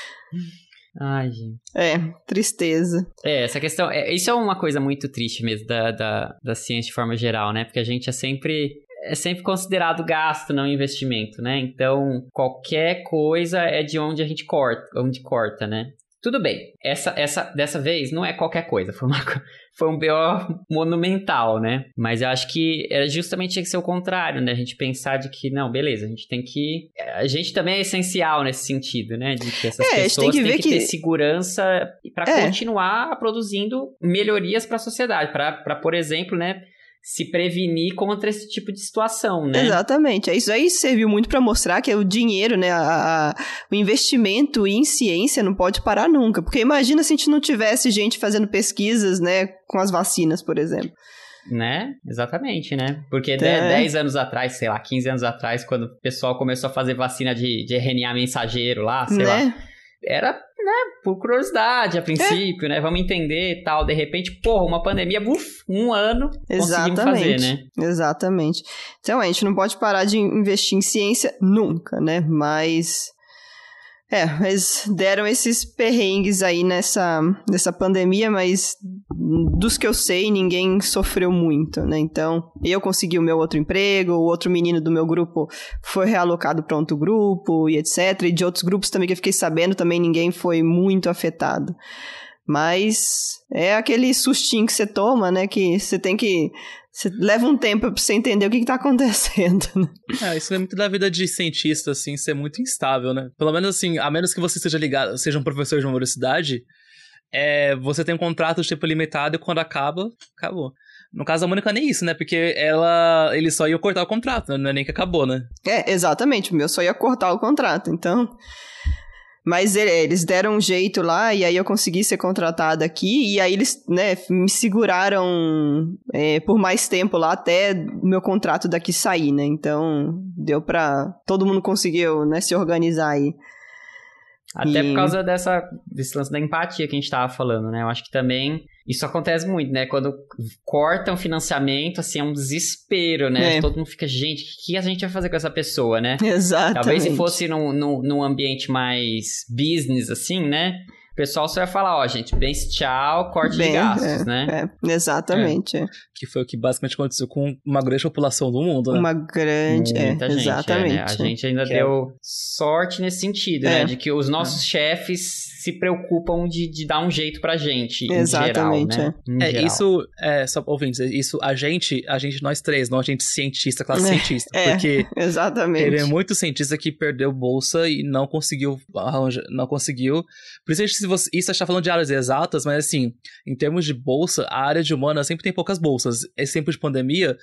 Ai, gente. É, tristeza. É, essa questão. É, isso é uma coisa muito triste mesmo da, da, da ciência de forma geral, né? Porque a gente é sempre é sempre considerado gasto, não investimento, né? Então, qualquer coisa é de onde a gente corta, onde corta, né? Tudo bem, essa, essa dessa vez não é qualquer coisa, foi, uma, foi um BO monumental, né? Mas eu acho que era justamente tinha que ser o contrário, né? A gente pensar de que, não, beleza, a gente tem que. A gente também é essencial nesse sentido, né? De que essas é, pessoas têm que, que, ter segurança para é. continuar produzindo melhorias para a sociedade, para, por exemplo, né? Se prevenir contra esse tipo de situação, né? Exatamente. Isso aí serviu muito para mostrar que o dinheiro, né, a, a, o investimento em ciência não pode parar nunca. Porque imagina se a gente não tivesse gente fazendo pesquisas, né, com as vacinas, por exemplo. Né? Exatamente, né? Porque é. 10 anos atrás, sei lá, 15 anos atrás, quando o pessoal começou a fazer vacina de, de RNA mensageiro lá, sei né? lá era, né, por curiosidade a princípio, é. né? Vamos entender tal. De repente, porra, uma pandemia, buf, um ano conseguimos fazer, né? Exatamente. Então, a gente não pode parar de investir em ciência nunca, né? Mas é, eles deram esses perrengues aí nessa, nessa pandemia, mas dos que eu sei, ninguém sofreu muito, né? Então, eu consegui o meu outro emprego, o outro menino do meu grupo foi realocado para outro grupo e etc. E de outros grupos também que eu fiquei sabendo, também ninguém foi muito afetado. Mas é aquele sustinho que você toma, né? Que você tem que você leva um tempo pra você entender o que, que tá acontecendo, né? É, isso é muito da vida de cientista, assim, ser muito instável, né? Pelo menos assim, a menos que você seja ligado, seja um professor de uma universidade, é, você tem um contrato tipo limitado e quando acaba, acabou. No caso da Mônica, nem isso, né? Porque ela. Ele só ia cortar o contrato, né? Não é nem que acabou, né? É, exatamente. O meu só ia cortar o contrato. Então. Mas eles deram um jeito lá e aí eu consegui ser contratada aqui e aí eles, né, me seguraram é, por mais tempo lá até meu contrato daqui sair, né? Então deu pra. Todo mundo conseguiu, né, se organizar aí. Até por causa dessa, desse lance da empatia que a gente tava falando, né? Eu acho que também isso acontece muito, né? Quando cortam financiamento, assim, é um desespero, né? É. Todo mundo fica, gente, o que a gente vai fazer com essa pessoa, né? Exatamente. Talvez se fosse num, num, num ambiente mais business, assim, né? Pessoal só ia falar, ó, gente, bem tchau, corte bem, de gastos, é, né? É, exatamente. É. Que foi o que basicamente aconteceu com uma grande população do mundo, né? Uma grande, é, Muita gente, exatamente. Né? A gente ainda que é deu sorte nesse sentido, né? De que os nossos chefes se preocupam de, de dar um jeito pra gente, Exatamente, geral, né? É, isso, é, só ouvintes, isso, a gente, a gente, nós três, não a gente cientista, classe é, cientista, é, porque exatamente. teve muito cientista que perdeu bolsa e não conseguiu arranjar, não conseguiu, por isso, se você, isso a gente tá falando de áreas exatas, mas assim, em termos de bolsa, a área de humana sempre tem poucas bolsas, esse tempo de pandemia,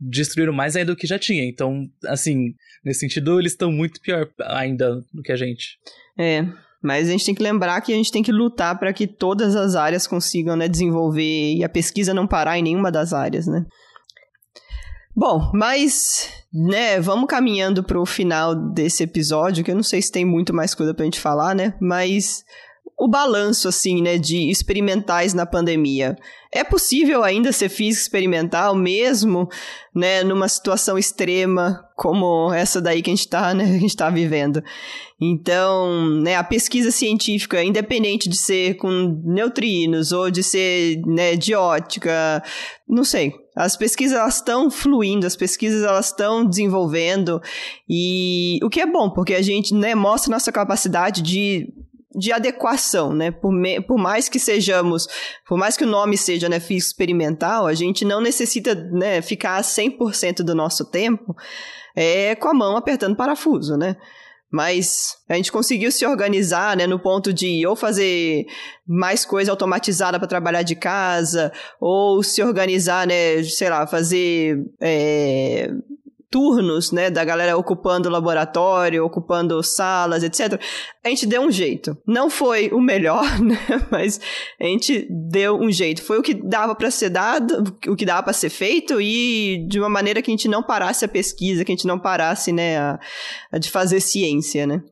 destruíram mais ainda do que já tinha, então, assim, nesse sentido, eles estão muito pior ainda do que a gente. É, mas a gente tem que lembrar que a gente tem que lutar para que todas as áreas consigam né, desenvolver e a pesquisa não parar em nenhuma das áreas, né? Bom, mas, né, vamos caminhando para o final desse episódio, que eu não sei se tem muito mais coisa para a gente falar, né? Mas o balanço, assim, né, de experimentais na pandemia. É possível ainda ser físico experimental, mesmo, né, numa situação extrema como essa daí que a gente está né, a gente tá vivendo. Então, né, a pesquisa científica, independente de ser com neutrinos ou de ser, né, de ótica, não sei. As pesquisas elas estão fluindo, as pesquisas elas estão desenvolvendo e o que é bom, porque a gente, né, mostra nossa capacidade de de adequação, né? Por, me, por mais que sejamos, por mais que o nome seja né, físico experimental, a gente não necessita né, ficar 100% do nosso tempo é, com a mão apertando parafuso, né? Mas a gente conseguiu se organizar, né, no ponto de ou fazer mais coisa automatizada para trabalhar de casa, ou se organizar, né, sei lá, fazer é, turnos, né, da galera ocupando laboratório, ocupando salas, etc. A gente deu um jeito. Não foi o melhor, né, mas a gente deu um jeito. Foi o que dava para ser dado, o que dava para ser feito e de uma maneira que a gente não parasse a pesquisa, que a gente não parasse, né, a, a de fazer ciência, né.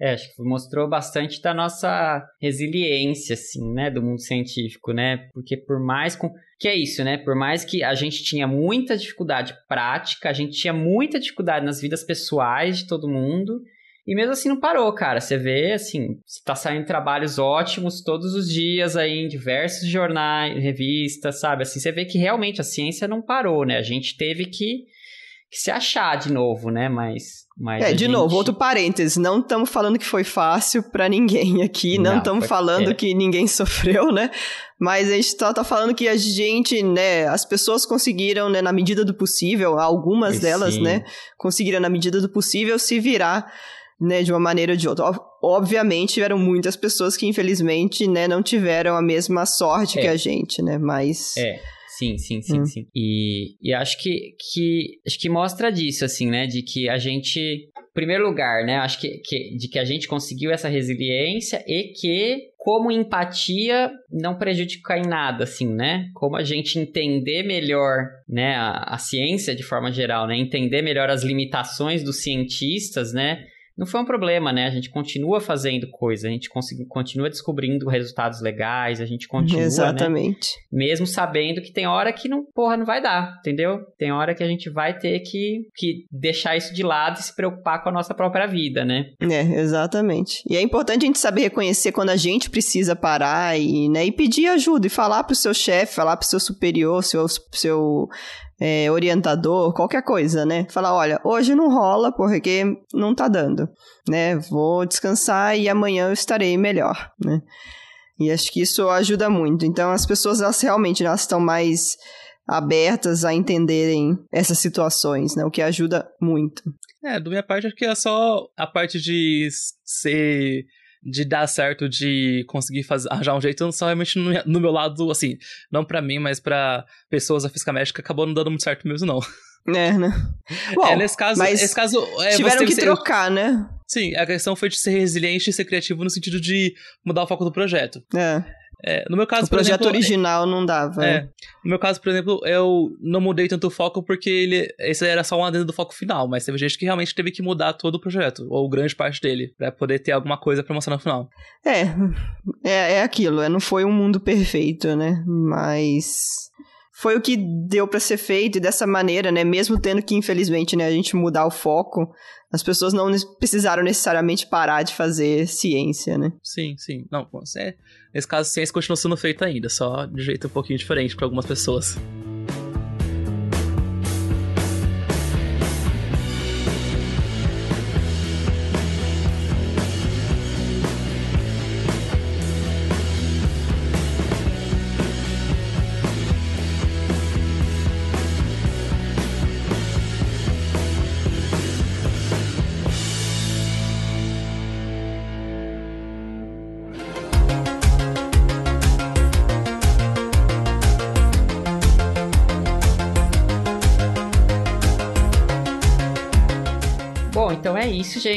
É, acho que mostrou bastante da nossa resiliência, assim, né, do mundo científico, né, porque por mais com que é isso, né? Por mais que a gente tinha muita dificuldade prática, a gente tinha muita dificuldade nas vidas pessoais de todo mundo. E mesmo assim não parou, cara. Você vê, assim, está saindo trabalhos ótimos todos os dias aí em diversos jornais, revistas, sabe? Assim, você vê que realmente a ciência não parou, né? A gente teve que, que se achar de novo, né? Mas mas é, de gente... novo, outro parênteses, não estamos falando que foi fácil para ninguém aqui, não estamos falando é. que ninguém sofreu, né? Mas a gente tá, tá, falando que a gente, né, as pessoas conseguiram, né, na medida do possível, algumas delas, sim. né, conseguiram na medida do possível se virar, né, de uma maneira ou de outra. Obviamente, tiveram muitas pessoas que infelizmente, né, não tiveram a mesma sorte é. que a gente, né, mas... É. Sim, sim, sim, hum. sim. E, e acho que, que acho que mostra disso, assim, né? De que a gente, em primeiro lugar, né? Acho que, que de que a gente conseguiu essa resiliência e que como empatia não prejudica em nada, assim, né? Como a gente entender melhor, né, a, a ciência de forma geral, né? Entender melhor as limitações dos cientistas, né? Não foi um problema, né? A gente continua fazendo coisa, a gente continua descobrindo resultados legais, a gente continua. Né? Exatamente. Né? Mesmo sabendo que tem hora que não, porra, não vai dar, entendeu? Tem hora que a gente vai ter que, que deixar isso de lado e se preocupar com a nossa própria vida, né? É, exatamente. E é importante a gente saber reconhecer quando a gente precisa parar e, né, e pedir ajuda e falar pro seu chefe, falar pro seu superior, seu, seu é, orientador, qualquer coisa, né? Falar, olha, hoje não rola porque não tá dando, né? Vou descansar e amanhã eu estarei melhor, né? E acho que isso ajuda muito. Então as pessoas elas realmente elas estão mais abertas a entenderem essas situações, né? O que ajuda muito. É, do minha parte acho que é só a parte de ser de dar certo, de conseguir fazer, arranjar um jeito, só realmente no, no meu lado, assim, não para mim, mas para pessoas da física médica, acabou não dando muito certo mesmo, não. É, né? Bom, é, nesse caso, mas esse caso é, tiveram que ser... trocar, né? Sim, a questão foi de ser resiliente e ser criativo no sentido de mudar o foco do projeto. É. É, no meu caso, o projeto exemplo, original não dava. É. é. No meu caso, por exemplo, eu não mudei tanto o foco porque ele, esse era só um adendo do foco final, mas teve gente que realmente teve que mudar todo o projeto, ou grande parte dele, para poder ter alguma coisa pra mostrar no final. É, é, é aquilo, é, não foi um mundo perfeito, né? Mas foi o que deu para ser feito e dessa maneira, né, mesmo tendo que infelizmente, né, a gente mudar o foco, as pessoas não precisaram necessariamente parar de fazer ciência, né? Sim, sim. Não, é, nesse caso, ciência continua sendo feita ainda, só de jeito um pouquinho diferente para algumas pessoas.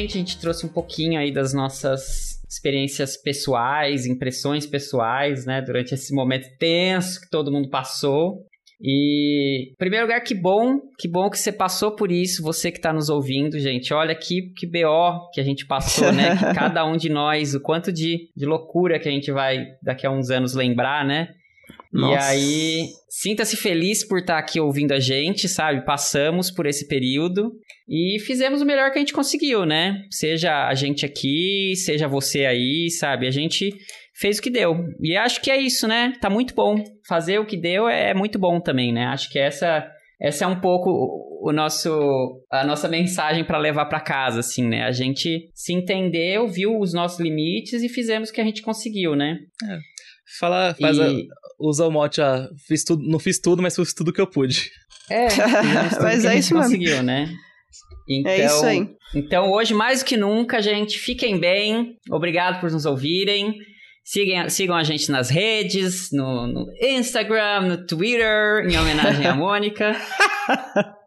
Gente. A gente trouxe um pouquinho aí das nossas experiências pessoais, impressões pessoais, né, durante esse momento tenso que todo mundo passou. E, em primeiro lugar, que bom, que bom que você passou por isso, você que está nos ouvindo, gente. Olha que, que BO que a gente passou, né? que cada um de nós, o quanto de, de loucura que a gente vai daqui a uns anos lembrar, né? Nossa. E aí, sinta-se feliz por estar tá aqui ouvindo a gente, sabe? Passamos por esse período e fizemos o melhor que a gente conseguiu, né? Seja a gente aqui, seja você aí, sabe? A gente fez o que deu. E acho que é isso, né? Tá muito bom. Fazer o que deu é muito bom também, né? Acho que essa essa é um pouco o nosso a nossa mensagem para levar para casa, assim, né? A gente se entendeu, viu os nossos limites e fizemos o que a gente conseguiu, né? É. Fala, faz e... a, usa o mote, ah, fiz tudo, não fiz tudo, mas fiz tudo que eu pude. É, mas é isso conseguiu, né? Então, é isso aí. Então, hoje, mais do que nunca, gente, fiquem bem. Obrigado por nos ouvirem. Sigam, sigam a gente nas redes, no, no Instagram, no Twitter, em homenagem à Mônica.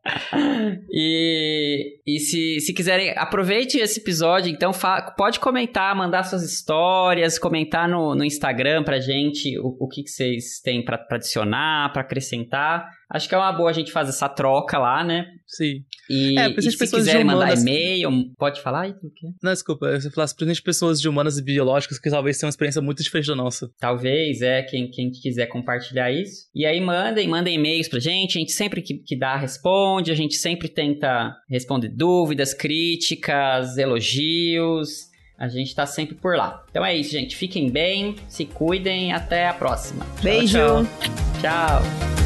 e e se, se quiserem, aproveite esse episódio, então pode comentar, mandar suas histórias, comentar no, no Instagram pra gente o, o que, que vocês têm pra, pra adicionar, pra acrescentar. Acho que é uma boa a gente fazer essa troca lá, né? Sim. E, é, e se quiserem mandar e-mail, pode falar aí? Não, desculpa, você falasse principalmente pessoas de humanas e biológicas que talvez tenham uma experiência muito diferente da nossa. Talvez, é, quem, quem quiser compartilhar isso. E aí mandem, mandem e-mails pra gente, a gente sempre que, que dá responde, a gente sempre tenta responder dúvidas, críticas, elogios. A gente está sempre por lá. Então é isso, gente. Fiquem bem, se cuidem. Até a próxima. Beijo. tchau. tchau. tchau.